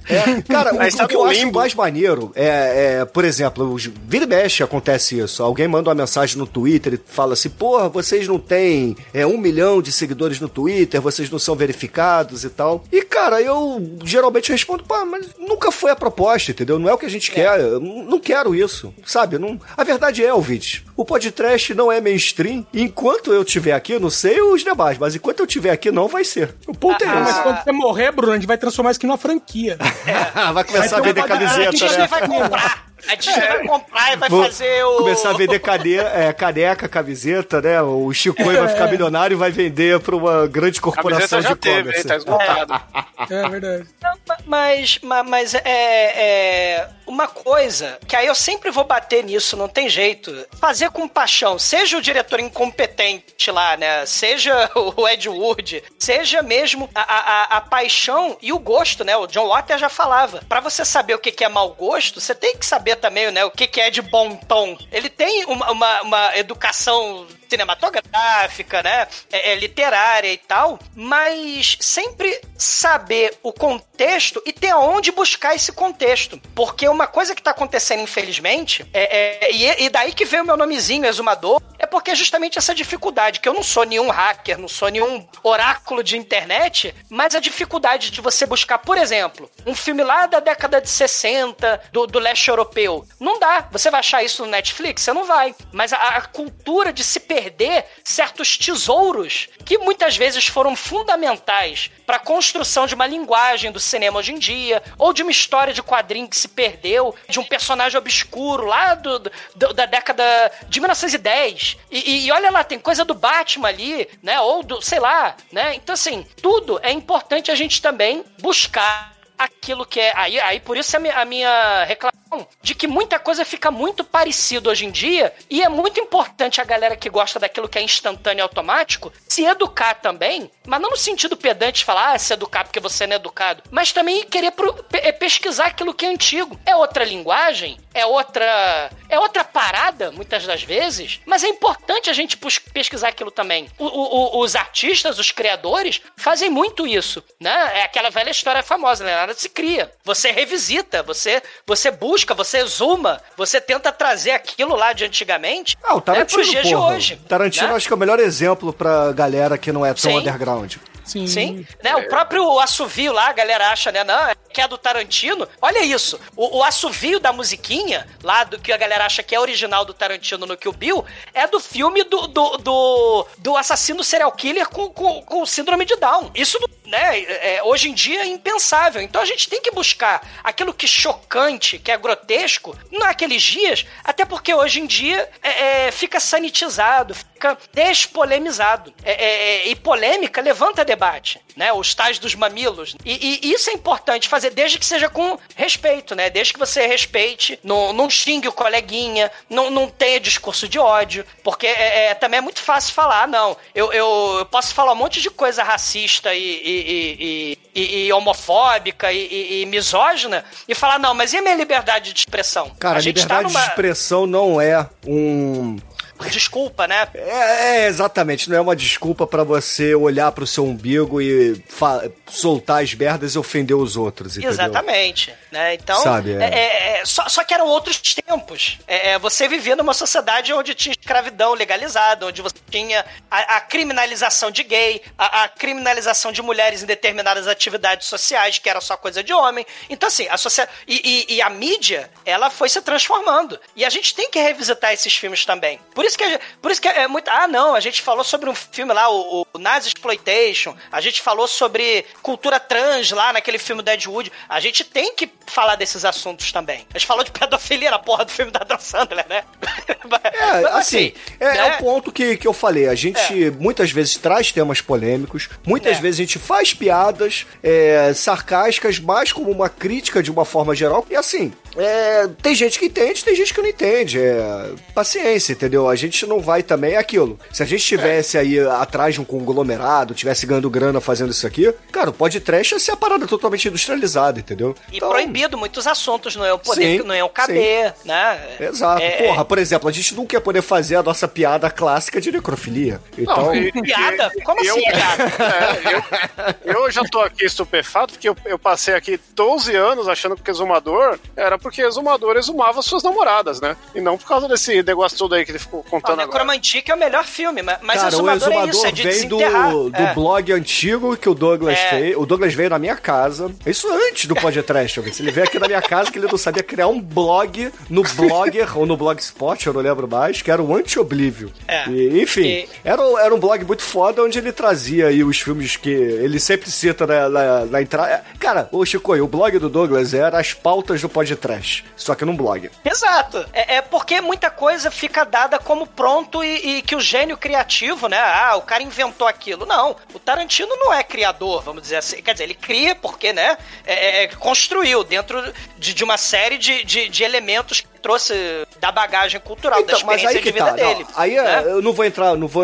É, cara, o, tá o que eu no acho limbo. mais maneiro é, é, por exemplo, os, vira e mexe acontece isso. Alguém manda uma mensagem no Twitter e fala assim: porra, vocês não têm é, um milhão de seguidores no Twitter, vocês não são verificados e tal. E, cara, eu geralmente respondo: pá, mas nunca foi a proposta, entendeu? Não é o que a gente quer. Eu não não quero isso, sabe? Não... A verdade é, ouvinte, o podcast não é mainstream. Enquanto eu estiver aqui, eu não sei os demais, mas enquanto eu estiver aqui, não vai ser. O ponto é Ah, mas esse. quando você morrer, Bruno, a gente vai transformar isso aqui numa franquia. vai começar a Vai ter vender bagagem A camiseta, Disney né? vai comprar. A Disney vai comprar e vai Vou fazer o. Começar a vender cade é, caneca, camiseta, né? O Chicoio vai ficar milionário e vai vender pra uma grande corporação de teve, e-commerce. Tá esgotado. É verdade. Não, ma- Mas, ma- mas é, é- uma coisa que aí eu sempre vou bater nisso, não tem jeito. Fazer com paixão, seja o diretor incompetente lá, né? Seja o Ed Wood, seja mesmo a, a, a paixão e o gosto, né? O John Water já falava. Para você saber o que, que é mau gosto, você tem que saber também, né? O que, que é de bom tom. Ele tem uma, uma, uma educação cinematográfica, né? É, é, literária e tal, mas sempre saber o contexto e ter aonde buscar esse contexto. Porque uma coisa que tá acontecendo, infelizmente, é, é e, e, daí que veio o meu nomezinho, Exumador, é porque é justamente essa dificuldade, que eu não sou nenhum hacker, não sou nenhum oráculo de internet, mas a dificuldade de você buscar, por exemplo, um filme lá da década de 60, do, do leste europeu. Não dá. Você vai achar isso no Netflix? Você não vai. Mas a, a cultura de se perder certos tesouros que muitas vezes foram fundamentais para a construção de uma linguagem do cinema hoje em dia, ou de uma história de quadrinho que se perdeu, de um personagem obscuro lá do, do da década de 1910. E, e, olha lá, tem coisa do Batman ali, né? Ou do, sei lá, né? Então, assim, tudo é importante a gente também buscar aquilo que é. Aí, aí por isso a minha, a minha reclamação de que muita coisa fica muito parecido hoje em dia e é muito importante a galera que gosta daquilo que é instantâneo e automático se educar também, mas não no sentido pedante de falar, ah, se educar porque você não é educado, mas também querer pro, é pesquisar aquilo que é antigo. É outra linguagem, é outra. É outra parada, muitas das vezes, mas é importante a gente pesquisar aquilo também. O, o, os artistas, os criadores, fazem muito isso, né? É aquela velha história famosa, né? Nada se cria. Você revisita, você, você busca, você exuma, você tenta trazer aquilo lá de antigamente ah, o Tarantino, né, pros dias porra. de hoje. Tarantino né? acho que é o melhor exemplo pra galera que não é tão Sim. underground. Sim. Sim. Né, o próprio assovio lá, a galera acha, né? Não, que é do Tarantino. Olha isso. O, o assovio da musiquinha, lá do que a galera acha que é original do Tarantino no Kill Bill, é do filme do, do, do, do assassino serial killer com, com, com síndrome de Down. Isso, né, é, hoje em dia é impensável. Então a gente tem que buscar aquilo que é chocante, que é grotesco, naqueles dias, até porque hoje em dia é, é, fica sanitizado, fica despolemizado. É, é, e polêmica levanta debate, né? Os tais dos mamilos. E, e, isso é importante fazer desde que seja com respeito, né? Desde que você respeite, não, não xingue o coleguinha, não, não tenha discurso de ódio, porque é, é também é muito fácil falar, não, eu, eu, eu, posso falar um monte de coisa racista e, e, e homofóbica e, misógina e falar, não, mas e a minha liberdade de expressão? Cara, a, a tá liberdade tá numa... de expressão não é um desculpa, né? É, é exatamente. Não é uma desculpa para você olhar pro seu umbigo e soltar as merdas e ofender os outros, entendeu? Exatamente. Né? Então, Sabe, é. É, é, só, só que eram outros tempos. É, é, você vivia numa sociedade onde tinha escravidão legalizada, onde você tinha a, a criminalização de gay, a, a, criminalização de mulheres em determinadas atividades sociais, que era só coisa de homem. Então, assim, a sociedade. E, e, e a mídia, ela foi se transformando. E a gente tem que revisitar esses filmes também. Por isso que é, por isso que é muito. Ah, não, a gente falou sobre um filme lá, o, o Nazi Exploitation. A gente falou sobre cultura trans lá naquele filme Deadwood. A gente tem que falar desses assuntos também. A gente falou de pedofilia na porra do filme da Dan Sandler, né? É, assim, é, né? é, o ponto que, que eu falei. A gente é. muitas vezes traz temas polêmicos, muitas é. vezes a gente faz piadas é, sarcásticas, mais como uma crítica de uma forma geral. E assim, é, tem gente que entende, tem gente que não entende. É paciência, entendeu? A gente não vai também é aquilo. Se a gente estivesse aí atrás de um conglomerado, tivesse ganhando grana fazendo isso aqui, cara, o podcast ia ser a parada totalmente industrializada, entendeu? E então, proibido muitos assuntos, não é o poder, sim, não é o caber, sim. né? Exato. É, Porra, por exemplo, a gente não quer poder fazer a nossa piada clássica de necrofilia. Então. Não, e, piada? Como eu, assim, piada? É, eu, eu, já tô aqui estupefato, porque eu, eu passei aqui 12 anos achando que exumador era porque exumador exumava suas namoradas, né? E não por causa desse negócio todo aí que ele ficou contando ah, o Necromantic é o melhor filme, mas Cara, exumador, o exumador é isso, é de vem do, do é. blog antigo que o Douglas é. fez. O Douglas veio na minha casa. Isso antes do podcast, se ele veio aqui na minha casa que ele não sabia criar um blog no Blogger ou no Blogspot, eu não lembro mais, que era o Anti-Oblivio. É. E, enfim, e... Era, era um blog muito foda onde ele trazia aí os filmes que ele sempre cita na, na, na entrada. Cara, o Chico, o blog do Douglas era as pautas do podcast só que num blog. Exato. É, é porque muita coisa fica dada como pronto e, e que o gênio criativo, né? Ah, o cara inventou aquilo. Não, o Tarantino não é criador, vamos dizer assim. Quer dizer, ele cria porque, né? É, é, construiu dentro de, de uma série de, de, de elementos trouxe da bagagem cultural, da Então, mas experiência aí que de vida tá. não, dele. aí é, né? eu não vou entrar, não vou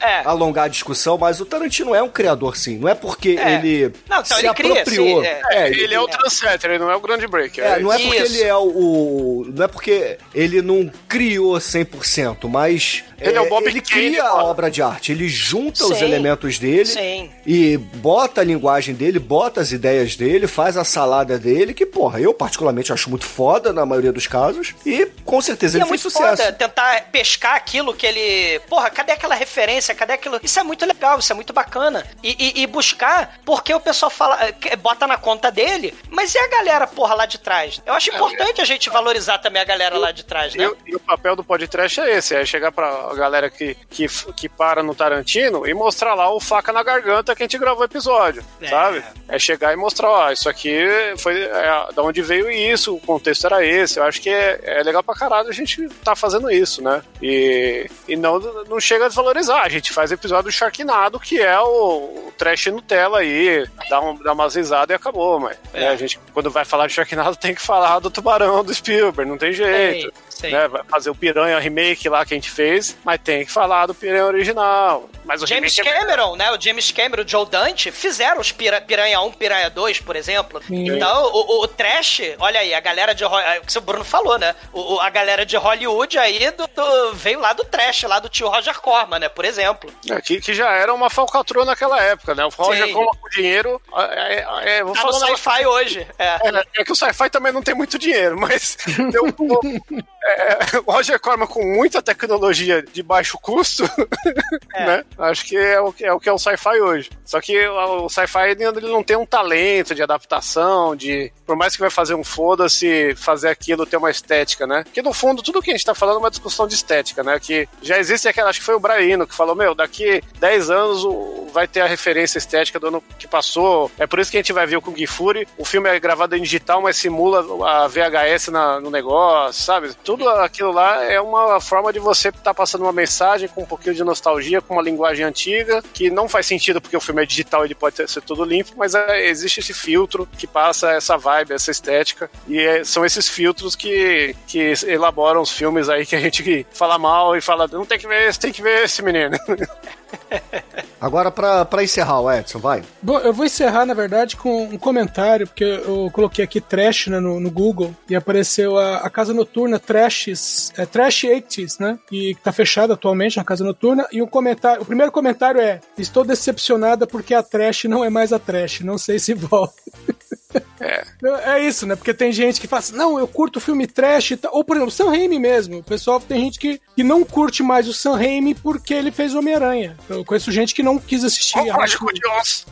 É. alongar a discussão, mas o Tarantino é um criador, sim. Não é porque É. ele Não, então se ele cria, apropriou. sim, é. É, ele é o trendsetter, ele não é o grande breaker. É, não é porque Isso. ele é o, o- Não é porque ele não criou 100%, mas. Ele é o Bob Ele Kane, cria a obra de arte, ele junta os Sim. elementos dele Sim. e bota a linguagem dele, bota as ideias dele, faz a salada dele, que, porra, eu particularmente acho muito foda na maioria dos casos, e com certeza E ele é fez muito sucesso. foda tentar pescar aquilo que ele. Porra, cadê aquela referência? Cadê aquilo? Isso é muito legal, isso é muito bacana. E, e- e buscar, porque o pessoal fala, eh, bota na conta dele, mas e a galera, porra, lá de trás? Eu acho importante a gente valorizar também a galera lá de trás, né? E, e o papel do podcast é esse: é chegar pra galera que, que, que para no Tarantino e mostrar lá o faca na garganta que a gente gravou o episódio, É. sabe? É chegar e mostrar, ó, isso aqui foi é, da onde veio isso, o contexto era esse. Eu acho que é, é legal pra caralho a gente tá fazendo isso, né? E, e não, não chega a desvalorizar. A gente faz episódio do Sharknado, que é o, o trash Nutella aí, dá, um, dá umas risadas e acabou, mas né, a gente, quando vai falar de Sharknado, tem que falar do tubarão do Spielberg, não tem jeito sim. Né, vai fazer o Piranha remake lá que a gente fez, mas tem que falar do Piranha original. Mas o James é- Cameron, né? O James Cameron, o Joe Dante, fizeram os Pira- Piranha 1, Piranha 2, por exemplo. Então, o, o- o trash, olha aí, a galera de é o que o Bruno falou, né? O, a galera de Hollywood aí do- do- veio lá do trash, lá do tio Roger Corman, né? Por exemplo. é, que, que já era uma falcatrua naquela época, né? O Roger Sim. Corman com dinheiro. É, é, é, vou Tá no falar sci-fi hoje. É. É, é que o sci-fi também não tem muito dinheiro, mas deu um- é, o Roger Corman com muita tecnologia de baixo custo, né? Acho que é o, que- é o que é o sci-fi hoje. Só que o, o sci-fi ele, ele não tem um talento de adaptação, de por mais que vai fazer um foda-se, fazer aquilo ter uma estética, né? Que no fundo tudo que a gente tá falando é uma discussão de estética, né? Que já existe aquela, acho que foi o Braino que falou, meu, daqui 10 anos vai ter a referência estética do ano que passou. É por isso que a gente vai ver o Kung Fury. O filme é gravado em digital, mas simula a VHS na- no negócio, sabe? Tudo aquilo lá é uma forma de você estar passando uma mensagem com um pouquinho de nostalgia, com uma linguagem antiga, que não faz sentido porque o filme é digital, ele pode ser tudo limpo, mas é, existe esse filtro que passa essa vibe, essa estética, e é- são esses filtros que, que elaboram os filmes aí que a gente fala mal e fala, não tem que ver esse, tem que ver esse menino. Agora, pra encerrar, o Edson, vai. Bom, eu vou encerrar, na verdade, com um comentário, porque eu coloquei aqui trash né, no, no Google e apareceu a, a Casa Noturna Trashes, é, Trash 80s, né? E tá fechada atualmente na Casa Noturna. E o comentário, o primeiro comentário é: Estou decepcionada porque a trash não é mais a trash, não sei se volta. É. é isso, né? Porque tem gente que fala assim, não, eu curto filme trash e tal. Ou, por exemplo, Sam Raimi mesmo. O pessoal tem gente que, que não curte mais o Sam Raimi porque ele fez Homem-Aranha. Eu conheço gente que não quis assistir. O Mágico de Oz.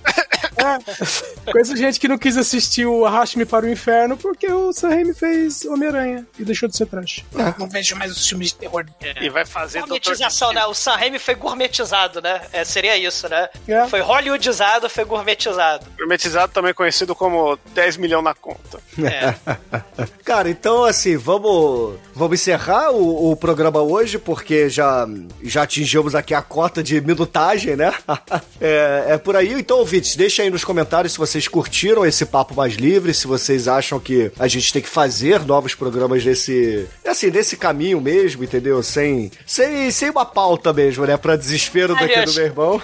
É. Conheço gente que não quis assistir o Arraste-me para o Inferno porque o Sam Raimi fez Homem-Aranha e deixou de ser trash. Não vejo mais os filmes de terror. E vai fazer Gourmetização, né? O Sam Raimi foi gourmetizado, né? É, seria isso, né? É. Foi hollywoodizado, foi gourmetizado. Gourmetizado também conhecido como 10 milhões na conta. É. Cara, então assim, vamos, vamos encerrar o, o programa hoje, porque já, já atingimos aqui a cota de minutagem, né? é, é por aí. Então, ouvintes, deixa aí nos comentários se vocês curtiram esse papo mais livre, se vocês acham que a gente tem que fazer novos programas desse, assim, desse caminho mesmo, entendeu? Sem, sem, sem uma pauta mesmo, né? Pra desespero daqui do meu irmão.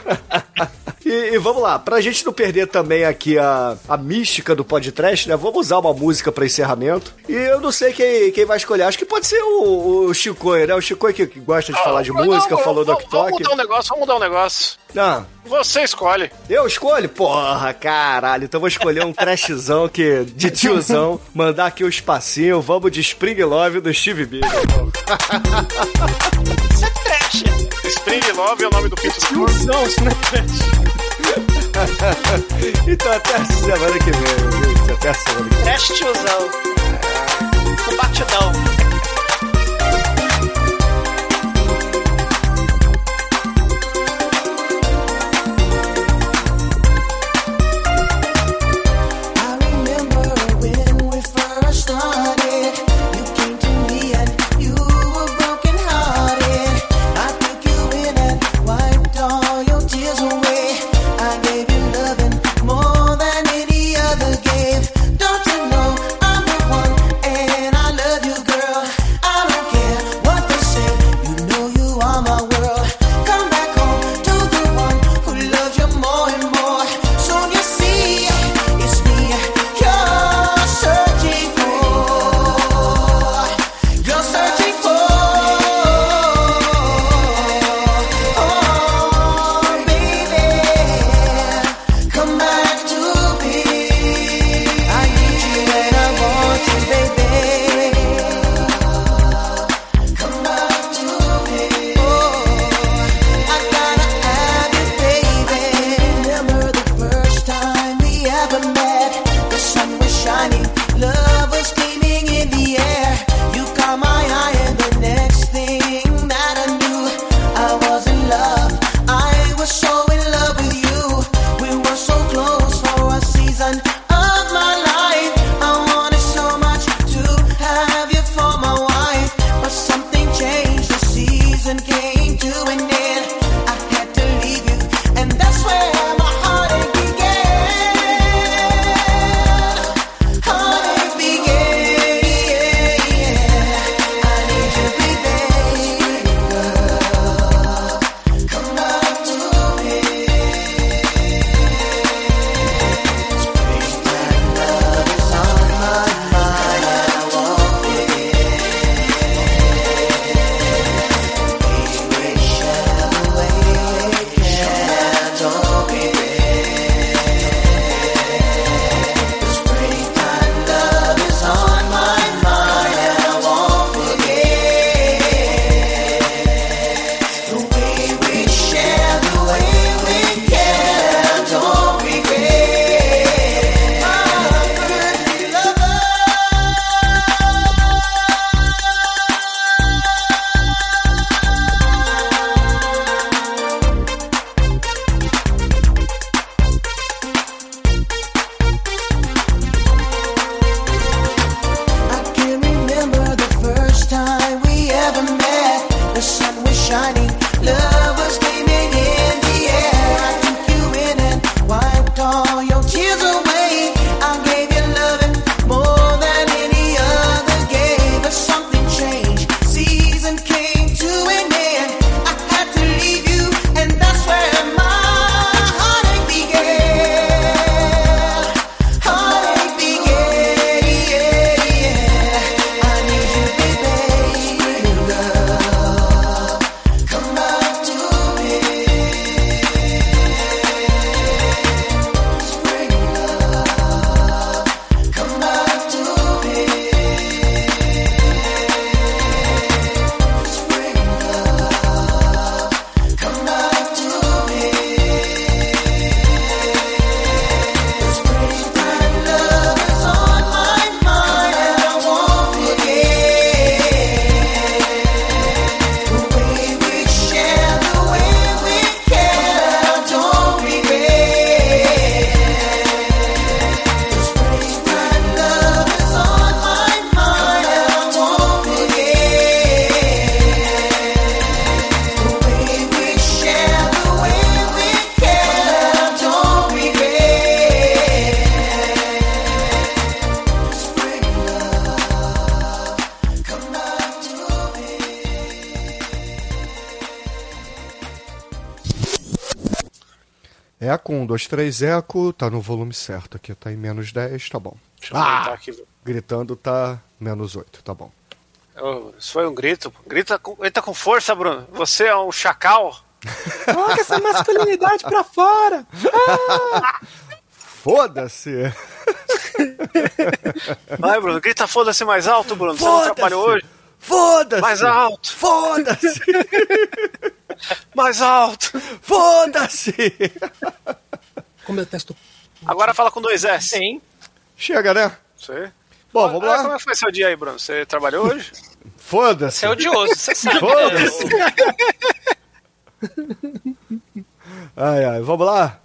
e, e vamos lá, pra gente não perder também aqui a, a mística do podcast, né? Vamos usar uma música pra encerramento. E eu não sei quem, quem vai escolher. Acho que pode ser o, o Chicoio, né? O Chicoio que, gosta de falar de música, não, falou do vamos- Vamos TikTok. mudar um negócio, vamos mudar um negócio. Não. Você escolhe. Eu escolho? Porra, caralho. Então vou escolher um trashzão que, de tiozão. Mandar aqui o espacinho. Vamos de Spring Love do Steve Bieber. Isso é trash. Spring Love é o nome do pinto do. Não, isso não é trash. Então até semana que vem, gente. Até. Trash tiozão. Com batidão. 1, 2, 3, eco. Tá no volume certo aqui, tá em menos 10, tá bom. Deixa eu aumentar aqui. Gritando tá menos 8, tá bom. Oh, isso foi um grito. Grita com, grita com força, Bruno. Você é um chacal. Coloca essa masculinidade pra fora! Foda-se! Vai, Bruno, grita foda-se mais alto, Bruno. Você não Foda-se! trabalhou hoje? Foda-se! Mais alto, Foda-se! mais alto. Foda-se! Como eu testo. Agora fala com dois S. Sim. Chega, né? Você? Bom, vamos Ah, lá. Como é que foi seu dia aí, Bruno? Você trabalhou hoje? Foda-se! Você é odioso, você sabe. Foda-se! Ai, ai, vamos lá?